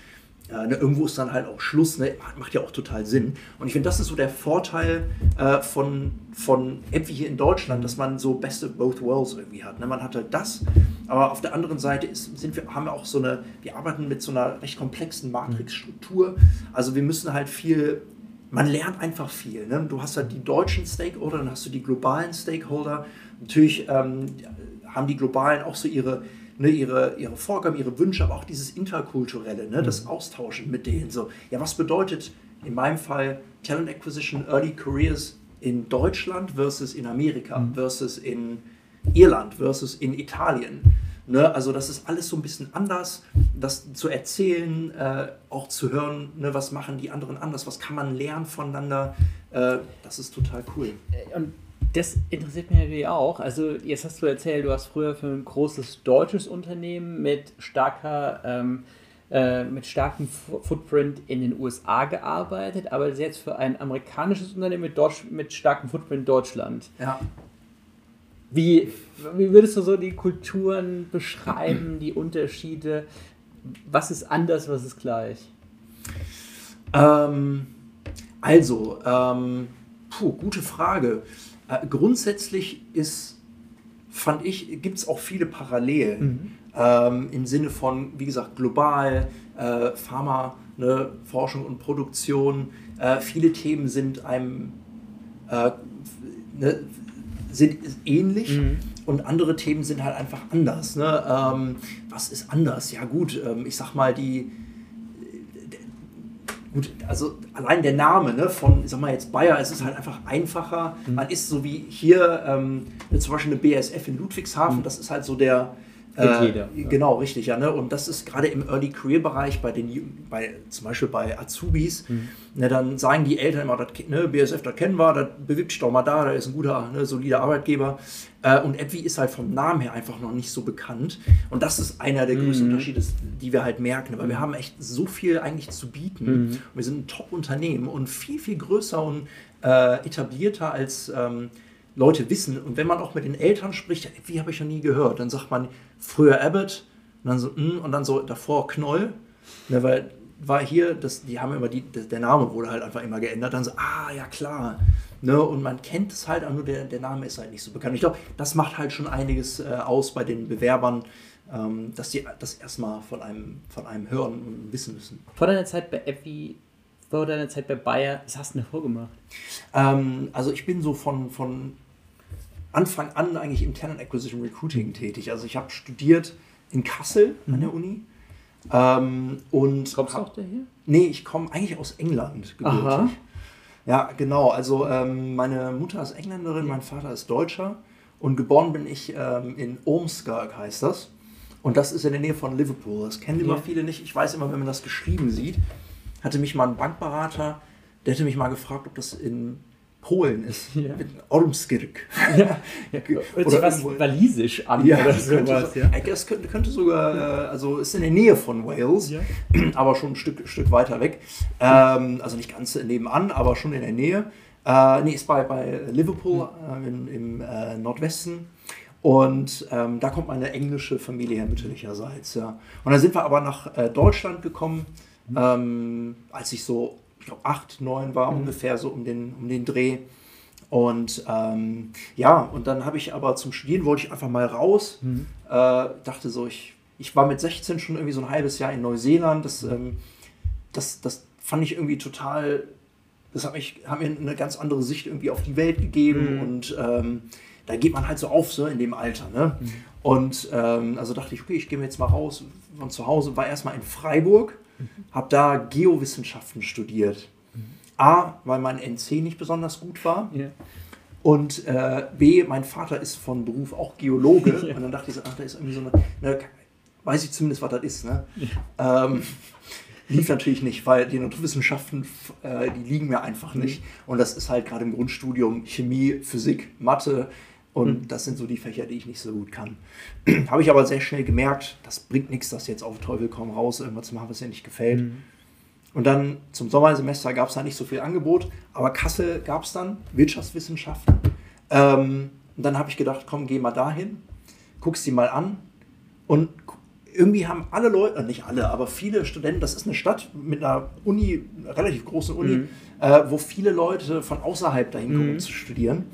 äh, ne, irgendwo ist dann halt auch Schluss, ne? macht ja auch total Sinn. Und ich finde, das ist so der Vorteil äh, von, von App wie hier in Deutschland, dass man so best of both worlds irgendwie hat. Ne? Man hat halt das, aber auf der anderen Seite ist, sind wir, haben wir auch so eine, wir arbeiten mit so einer recht komplexen Matrixstruktur. Also wir müssen halt viel, man lernt einfach viel. Ne? Du hast halt die deutschen Stakeholder, dann hast du die globalen Stakeholder. Natürlich ähm, haben die globalen auch so ihre ne, ihre, ihre Vorgaben, ihre Wünsche, aber auch dieses Interkulturelle, ne, das mhm. Austauschen mit denen. So, ja, was bedeutet in meinem Fall Talent Acquisition Early Careers in Deutschland versus in Amerika mhm. versus in Irland versus in Italien? Ne, also das ist alles so ein bisschen anders, das zu erzählen, äh, auch zu hören, ne, was machen die anderen anders, was kann man lernen voneinander, äh, das ist total cool. Äh, und das interessiert mich natürlich auch. Also, jetzt hast du erzählt, du hast früher für ein großes deutsches Unternehmen mit starker, ähm, äh, mit starkem Footprint in den USA gearbeitet, aber jetzt für ein amerikanisches Unternehmen mit, Deutsch, mit starkem Footprint in Deutschland. Ja. Wie, wie würdest du so die Kulturen beschreiben, die Unterschiede? Was ist anders, was ist gleich? Ähm, also, ähm, puh, gute Frage. Äh, grundsätzlich ist, fand ich, gibt es auch viele Parallelen mhm. ähm, im Sinne von, wie gesagt, global, äh, Pharma, ne, Forschung und Produktion. Äh, viele Themen sind einem äh, ne, sind ähnlich. Mhm. Und andere Themen sind halt einfach anders. Ne? Ähm, was ist anders? Ja gut, ähm, ich sag mal, die, Gut, also allein der Name ne, von, ich sag mal jetzt Bayer, es ist halt einfach einfacher. Mhm. Man ist so wie hier ähm, zum Beispiel eine BSF in Ludwigshafen, mhm. das ist halt so der, äh, jeder. Genau, richtig, ja. Ne? Und das ist gerade im Early Career Bereich bei den, bei, zum Beispiel bei Azubis, mhm. ne, dann sagen die Eltern immer, das, ne, BSF, das kennen wir, das bewirbt sich doch mal da, da ist ein guter, ne, solider Arbeitgeber. Äh, und Epwi ist halt vom Namen her einfach noch nicht so bekannt. Und das ist einer der größten mhm. Unterschiede, die wir halt merken, weil wir haben echt so viel eigentlich zu bieten. Mhm. Wir sind ein Top-Unternehmen und viel, viel größer und äh, etablierter als ähm, Leute wissen. Und wenn man auch mit den Eltern spricht, wie habe ich noch nie gehört, dann sagt man früher Abbott und dann so, mm, und dann so davor Knoll. Ne, weil war hier, das, die haben immer die, der Name wurde halt einfach immer geändert. Dann so, ah, ja klar. Ne, und man kennt es halt, aber nur der, der Name ist halt nicht so bekannt. Ich glaube, das macht halt schon einiges äh, aus bei den Bewerbern, ähm, dass sie das erstmal von einem, von einem hören und wissen müssen. Vor deiner Zeit bei Effi, vor deiner Zeit bei Bayer, was hast du denn davor gemacht? Ähm, also ich bin so von, von Anfang an eigentlich im Talent Acquisition Recruiting tätig. Also ich habe studiert in Kassel mhm. an der Uni. Ähm, und Kommst du auch daher? Nee, ich komme eigentlich aus England gebürtig. Ja, genau. Also ähm, meine Mutter ist Engländerin, mein Vater ist Deutscher und geboren bin ich ähm, in Ormskirk, heißt das. Und das ist in der Nähe von Liverpool. Das kennen immer ja. viele nicht. Ich weiß immer, wenn man das geschrieben sieht, hatte mich mal ein Bankberater, der hätte mich mal gefragt, ob das in Polen ist. Ja. Ormskirk. Ja. ja. Oder was walisisch an ja, oder sowas. So, ja. Das könnte, könnte sogar, äh, also ist in der Nähe von Wales, ja. aber schon ein Stück, Stück weiter weg. Ähm, also nicht ganz nebenan, aber schon in der Nähe. Äh, nee, ist bei, bei Liverpool äh, in, im äh, Nordwesten. Und ähm, da kommt meine englische Familie her, mütterlicherseits. Ja. Und dann sind wir aber nach äh, Deutschland gekommen, mhm. ähm, als ich so ich glaube, acht, neun war mhm. ungefähr so um den, um den Dreh. Und ähm, ja, und dann habe ich aber zum Studieren wollte ich einfach mal raus. Mhm. Äh, dachte so, ich, ich war mit 16 schon irgendwie so ein halbes Jahr in Neuseeland. Das, ähm, das, das fand ich irgendwie total, das hat, mich, hat mir eine ganz andere Sicht irgendwie auf die Welt gegeben. Mhm. Und ähm, da geht man halt so auf, so in dem Alter. Ne? Mhm. Und ähm, also dachte ich, okay, ich gehe mir jetzt mal raus von zu Hause, war erstmal in Freiburg habe da Geowissenschaften studiert. A, weil mein NC nicht besonders gut war. Yeah. Und äh, B, mein Vater ist von Beruf auch Geologe. yeah. Und dann dachte ich so, ach, da ist irgendwie so eine, ne, weiß ich zumindest, was das ist. Ne? Yeah. Ähm, lief natürlich nicht, weil die Naturwissenschaften, äh, die liegen mir einfach mhm. nicht. Und das ist halt gerade im Grundstudium Chemie, Physik, Mathe, und mhm. das sind so die Fächer, die ich nicht so gut kann. Habe ich aber sehr schnell gemerkt, das bringt nichts, das jetzt auf Teufel komm raus irgendwas zu machen, was dir nicht gefällt. Mhm. Und dann zum Sommersemester gab es da nicht so viel Angebot, aber Kassel gab es dann, Wirtschaftswissenschaften. Ähm, und dann habe ich gedacht, komm, geh mal dahin, guck sie mal an. Und irgendwie haben alle Leute, nicht alle, aber viele Studenten, das ist eine Stadt mit einer Uni, einer relativ großen Uni, mhm. äh, wo viele Leute von außerhalb dahin kommen, um zu studieren.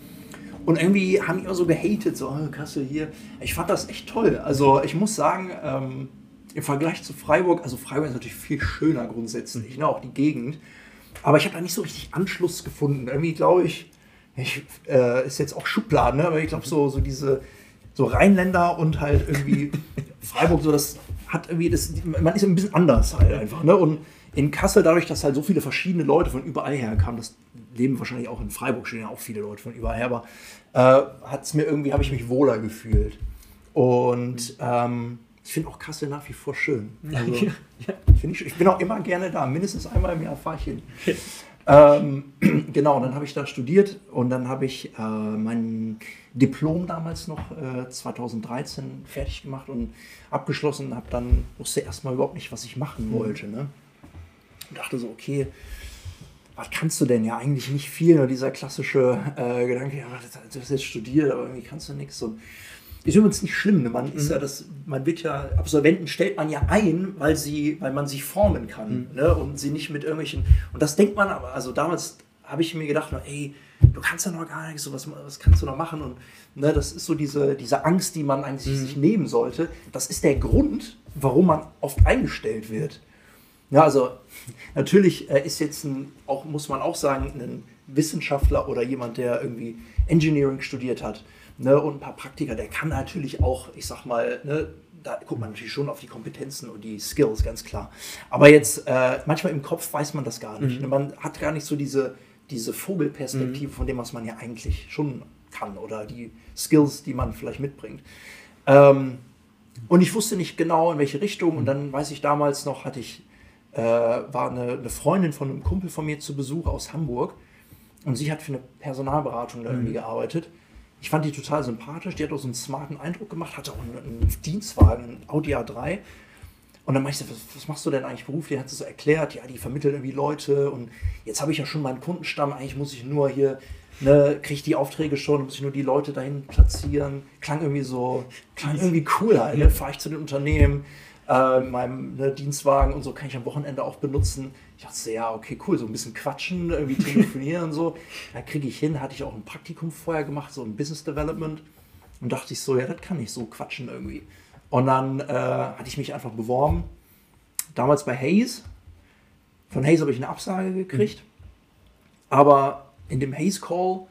Und irgendwie haben die immer so gehatet, so, oh, Kassel hier. Ich fand das echt toll. Also ich muss sagen, ähm, im Vergleich zu Freiburg, also Freiburg ist natürlich viel schöner grundsätzlich, ne, auch die Gegend. Aber ich habe da nicht so richtig Anschluss gefunden. Irgendwie glaube ich, ich äh, ist jetzt auch Schubladen, ne? aber ich glaube so, so diese so Rheinländer und halt irgendwie Freiburg, so das hat irgendwie, das, man ist ein bisschen anders halt einfach. Ne? Und in Kassel, dadurch, dass halt so viele verschiedene Leute von überall her kamen, das leben wahrscheinlich auch in Freiburg, stehen ja auch viele Leute von überall her, aber äh, hat es mir irgendwie, habe ich mich wohler gefühlt. Und ähm, ich finde auch Kassel nach wie vor schön. Also, ja, ja. Ich, ich bin auch immer gerne da, mindestens einmal im Jahr fahre ich hin. ähm, genau, dann habe ich da studiert und dann habe ich äh, mein Diplom damals noch äh, 2013 fertig gemacht und abgeschlossen. Habe dann wusste erstmal überhaupt nicht, was ich machen mhm. wollte. Ne? Und dachte so, okay, was kannst du denn? Ja, eigentlich nicht viel. Nur dieser klassische äh, Gedanke, ja, du hast jetzt studiert, aber irgendwie kannst du nichts. Und ist übrigens nicht schlimm. Ne? Man mhm. ist ja das, man wird ja, Absolventen stellt man ja ein, weil sie, weil man sich formen kann. Mhm. Ne? Und sie nicht mit irgendwelchen. Und das denkt man aber, also damals habe ich mir gedacht, ey, du kannst ja noch gar nichts, so was, was kannst du noch machen? Und ne, das ist so diese, diese Angst, die man eigentlich mhm. sich nehmen sollte. Das ist der Grund, warum man oft eingestellt wird. Ja, also natürlich äh, ist jetzt ein, auch muss man auch sagen, ein Wissenschaftler oder jemand, der irgendwie Engineering studiert hat ne, und ein paar Praktiker, der kann natürlich auch, ich sag mal, ne, da guckt man natürlich schon auf die Kompetenzen und die Skills, ganz klar. Aber jetzt, äh, manchmal im Kopf weiß man das gar nicht. Mhm. Man hat gar nicht so diese, diese Vogelperspektive mhm. von dem, was man ja eigentlich schon kann oder die Skills, die man vielleicht mitbringt. Ähm, und ich wusste nicht genau, in welche Richtung. Und dann weiß ich damals noch, hatte ich, äh, war eine, eine, Freundin von einem Kumpel von mir zu Besuch aus Hamburg. Und sie hat für eine Personalberatung da irgendwie mhm. gearbeitet. Ich fand die total sympathisch. Die hat auch so einen smarten Eindruck gemacht, hatte auch einen, einen Dienstwagen, einen Audi A3. Und dann meinte ich, was, was machst du denn eigentlich beruflich? Hat sie so erklärt, ja, die vermittelt irgendwie Leute und jetzt habe ich ja schon meinen Kundenstamm, eigentlich muss ich nur hier, ne, kriege ich die Aufträge schon, muss ich nur die Leute dahin platzieren. Klang irgendwie so, klang irgendwie cool halt, ne? fahre ich zu den Unternehmen, äh, meinem ne, Dienstwagen und so kann ich am Wochenende auch benutzen. Ich dachte, ja, okay, cool, so ein bisschen quatschen, irgendwie telefonieren und so. Da kriege ich hin, hatte ich auch ein Praktikum vorher gemacht, so ein Business Development. Und dachte ich so, ja, das kann ich so quatschen irgendwie. Und dann äh, hatte ich mich einfach beworben. Damals bei Hayes. Von Hayes habe ich eine Absage gekriegt. Mhm. Aber in dem Hayes Call,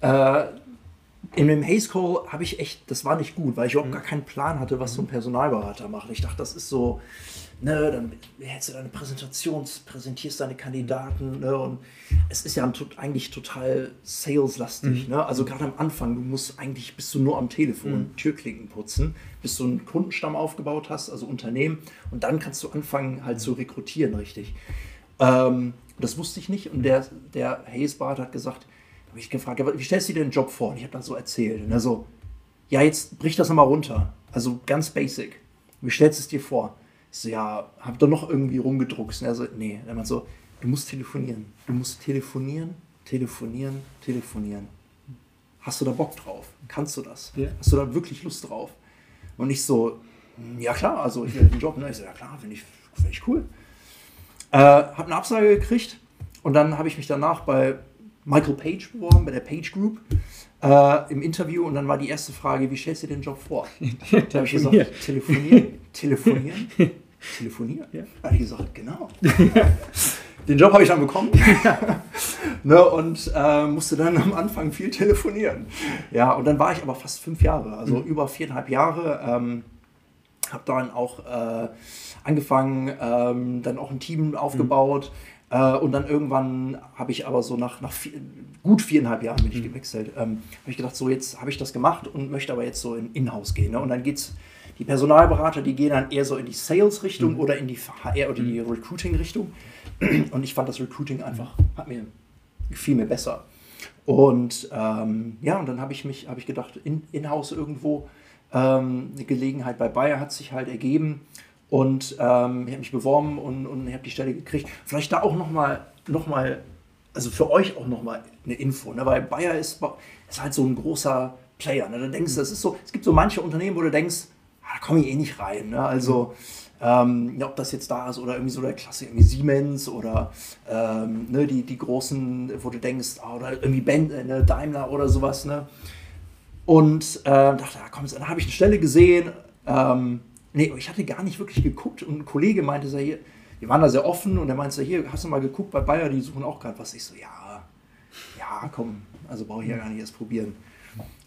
äh, in dem Hayes Call habe ich echt, das war nicht gut, weil ich überhaupt mhm. gar keinen Plan hatte, was so ein Personalberater macht. Ich dachte, das ist so, ne, dann hältst du deine Präsentation, präsentierst deine Kandidaten, ne, und es ist ja eigentlich total saleslastig, mhm. ne? Also gerade am Anfang, du musst eigentlich, bist du nur am Telefon, mhm. Türklinken putzen, bis du einen Kundenstamm aufgebaut hast, also Unternehmen, und dann kannst du anfangen halt zu rekrutieren, richtig. Ähm, das wusste ich nicht, und der, der Hayes-Bart hat gesagt, habe ich gefragt, ja, wie stellst du dir den Job vor? Und ich habe dann so erzählt, und er so, ja, jetzt brich das nochmal runter, also ganz basic. Wie stellst du es dir vor? Ich so, ja, hab da noch irgendwie rumgedruckt. Und er so, nee. Er meint so, du musst telefonieren. Du musst telefonieren, telefonieren, telefonieren. Hast du da Bock drauf? Kannst du das? Ja. Hast du da wirklich Lust drauf? Und ich so, ja klar, also ich will den Job. Ne? Ich so, ja klar, finde ich, find ich cool. Äh, hab eine Absage gekriegt und dann habe ich mich danach bei Michael Page beworben, bei der Page Group äh, im Interview und dann war die erste Frage, wie stellst du dir den Job vor? da habe ich gesagt, telefonieren, telefonieren, telefonieren. Ja. Ich gesagt, genau. Den Job habe ich dann bekommen ne, und äh, musste dann am Anfang viel telefonieren. Ja, und dann war ich aber fast fünf Jahre, also mhm. über viereinhalb Jahre. Ähm, habe dann auch äh, angefangen, ähm, dann auch ein Team aufgebaut. Mhm. Äh, und dann irgendwann habe ich aber so nach, nach vier, gut viereinhalb Jahren bin ich mhm. gewechselt. Ähm, habe ich gedacht, so jetzt habe ich das gemacht und möchte aber jetzt so in Inhouse gehen. Ne? Und dann geht es die Personalberater, die gehen dann eher so in die Sales-Richtung mhm. oder in die HR oder die mhm. Recruiting-Richtung. Und ich fand das Recruiting einfach, hat mir, gefiel mir besser. Und ähm, ja, und dann habe ich mich, habe ich gedacht, in, in-house irgendwo, ähm, eine Gelegenheit bei Bayer hat sich halt ergeben. Und ähm, ich habe mich beworben und, und habe die Stelle gekriegt. Vielleicht da auch nochmal noch mal, also für euch auch nochmal eine Info, ne? weil Bayer ist, ist halt so ein großer Player. Ne? Da denkst du, das ist so, es gibt so manche Unternehmen, wo du denkst, da komme ich eh nicht rein. Ne? Also, ähm, ob das jetzt da ist oder irgendwie so der Klasse, irgendwie Siemens oder ähm, ne, die, die großen, wo du denkst, oh, oder irgendwie ben, äh, ne, Daimler oder sowas. Ne? Und äh, dachte, ja, komm, dann habe ich eine Stelle gesehen. Ähm, nee, ich hatte gar nicht wirklich geguckt und ein Kollege meinte, so, hier, die waren da sehr offen und er meinte, hier, hast du mal geguckt bei Bayer, die suchen auch gerade was. Ich so, ja, ja, komm, also brauche ich ja gar nicht erst probieren.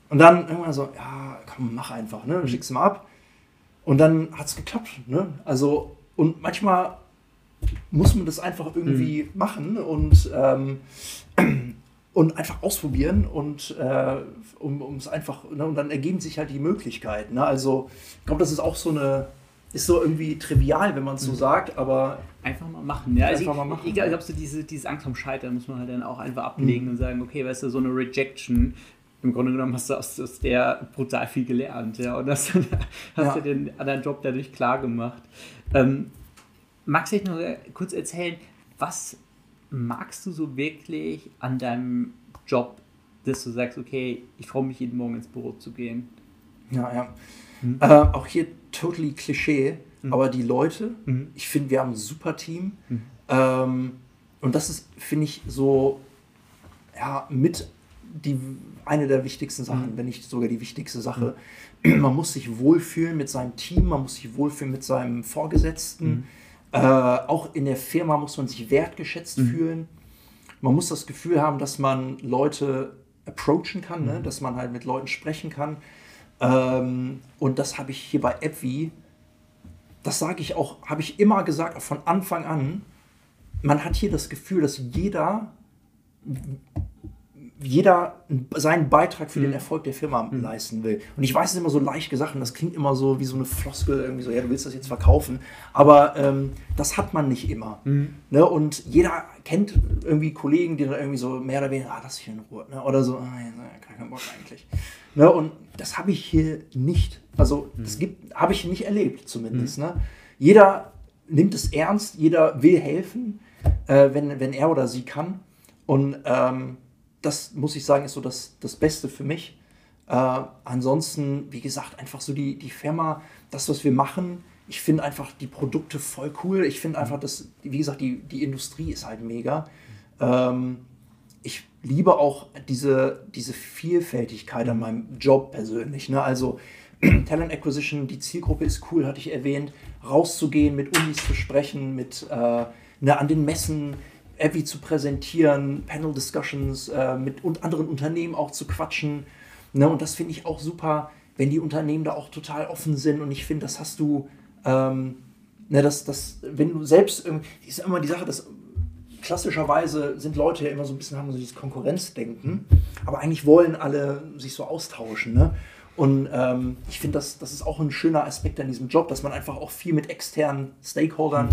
Und dann irgendwann so, ja, komm, mach einfach, ne? Schick's mal ab. Und dann hat es geklappt. Ne? Also, und manchmal muss man das einfach irgendwie mhm. machen und, ähm, und einfach ausprobieren und äh, um es einfach, ne? und dann ergeben sich halt die Möglichkeiten. Ne? Also, ich glaube, das ist auch so eine, ist so irgendwie trivial, wenn man es so mhm. sagt, aber. Einfach mal machen. Ja, also einfach mal machen. Egal, ich glaube, so diese, dieses Angst vom Scheitern muss man halt dann auch einfach ablegen mhm. und sagen, okay, weißt du, so eine Rejection im Grunde genommen hast du aus, aus der brutal viel gelernt, ja, und hast, hast ja. dir den anderen Job dadurch klar gemacht. Ähm, magst du dich noch kurz erzählen, was magst du so wirklich an deinem Job, dass du sagst, okay, ich freue mich jeden Morgen ins Büro zu gehen? Ja, ja. Mhm. Äh, auch hier totally Klischee, mhm. aber die Leute, mhm. ich finde, wir haben ein super Team. Mhm. Ähm, und das ist, finde ich, so ja, mit die eine der wichtigsten Sachen, mhm. wenn nicht sogar die wichtigste Sache. Mhm. Man muss sich wohlfühlen mit seinem Team, man muss sich wohlfühlen mit seinem Vorgesetzten. Mhm. Äh, auch in der Firma muss man sich wertgeschätzt mhm. fühlen. Man muss das Gefühl haben, dass man Leute approachen kann, ne? Mhm. dass man halt mit Leuten sprechen kann. Ähm, und das habe ich hier bei AppWi, das sage ich auch, habe ich immer gesagt, von Anfang an, man hat hier das Gefühl, dass jeder jeder seinen Beitrag für mhm. den Erfolg der Firma mhm. leisten will. Und ich weiß, es ist immer so leicht gesagt und das klingt immer so wie so eine Floskel, irgendwie so, ja, du willst das jetzt verkaufen. Aber ähm, das hat man nicht immer. Mhm. Ne? Und jeder kennt irgendwie Kollegen, die dann irgendwie so mehr oder weniger, ah, lass ich in Ruhe. Ne? Oder so, ah, ja, keinen Bock eigentlich. Ne? Und das habe ich hier nicht. Also, das mhm. habe ich nicht erlebt, zumindest. Mhm. Ne? Jeder nimmt es ernst, jeder will helfen, äh, wenn, wenn er oder sie kann. Und ähm, das muss ich sagen, ist so das, das Beste für mich. Äh, ansonsten, wie gesagt, einfach so die, die Firma, das, was wir machen, ich finde einfach die Produkte voll cool. Ich finde einfach, dass, wie gesagt, die, die Industrie ist halt mega. Ähm, ich liebe auch diese, diese Vielfältigkeit an meinem Job persönlich. Ne? Also Talent Acquisition, die Zielgruppe ist cool, hatte ich erwähnt. Rauszugehen, mit Unis zu sprechen, mit äh, ne, an den Messen Abby zu präsentieren, Panel-Discussions äh, mit und anderen Unternehmen auch zu quatschen. Ne? Und das finde ich auch super, wenn die Unternehmen da auch total offen sind. Und ich finde, das hast du, ähm, ne, das, das, wenn du selbst, ähm, ist immer die Sache, dass klassischerweise sind Leute ja immer so ein bisschen, haben so dieses Konkurrenzdenken, aber eigentlich wollen alle sich so austauschen. Ne? Und ähm, ich finde, das, das ist auch ein schöner Aspekt an diesem Job, dass man einfach auch viel mit externen Stakeholdern,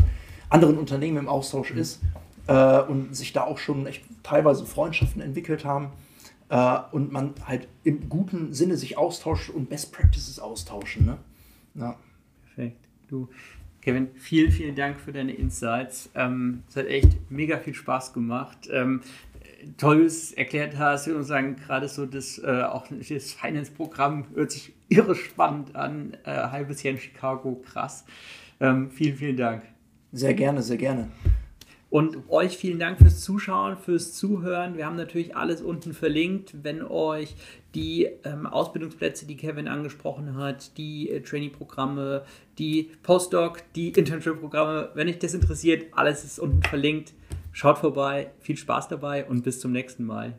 anderen Unternehmen im Austausch mhm. ist äh, und sich da auch schon echt teilweise Freundschaften entwickelt haben äh, und man halt im guten Sinne sich austauscht und Best Practices austauschen. Ne? Ja. Perfekt. Du, Kevin, vielen, vielen Dank für deine Insights. Ähm, es hat echt mega viel Spaß gemacht. Ähm, Tolles erklärt hast und sagen gerade so das äh, auch das Finance-Programm hört sich irre spannend an. Äh, halbes Jahr in Chicago, krass. Ähm, vielen, vielen Dank. Sehr gerne, sehr gerne. Und euch vielen Dank fürs Zuschauen, fürs Zuhören. Wir haben natürlich alles unten verlinkt. Wenn euch die ähm, Ausbildungsplätze, die Kevin angesprochen hat, die äh, Trainee-Programme, die Postdoc, die Internship-Programme, wenn euch das interessiert, alles ist unten verlinkt. Schaut vorbei, viel Spaß dabei und bis zum nächsten Mal.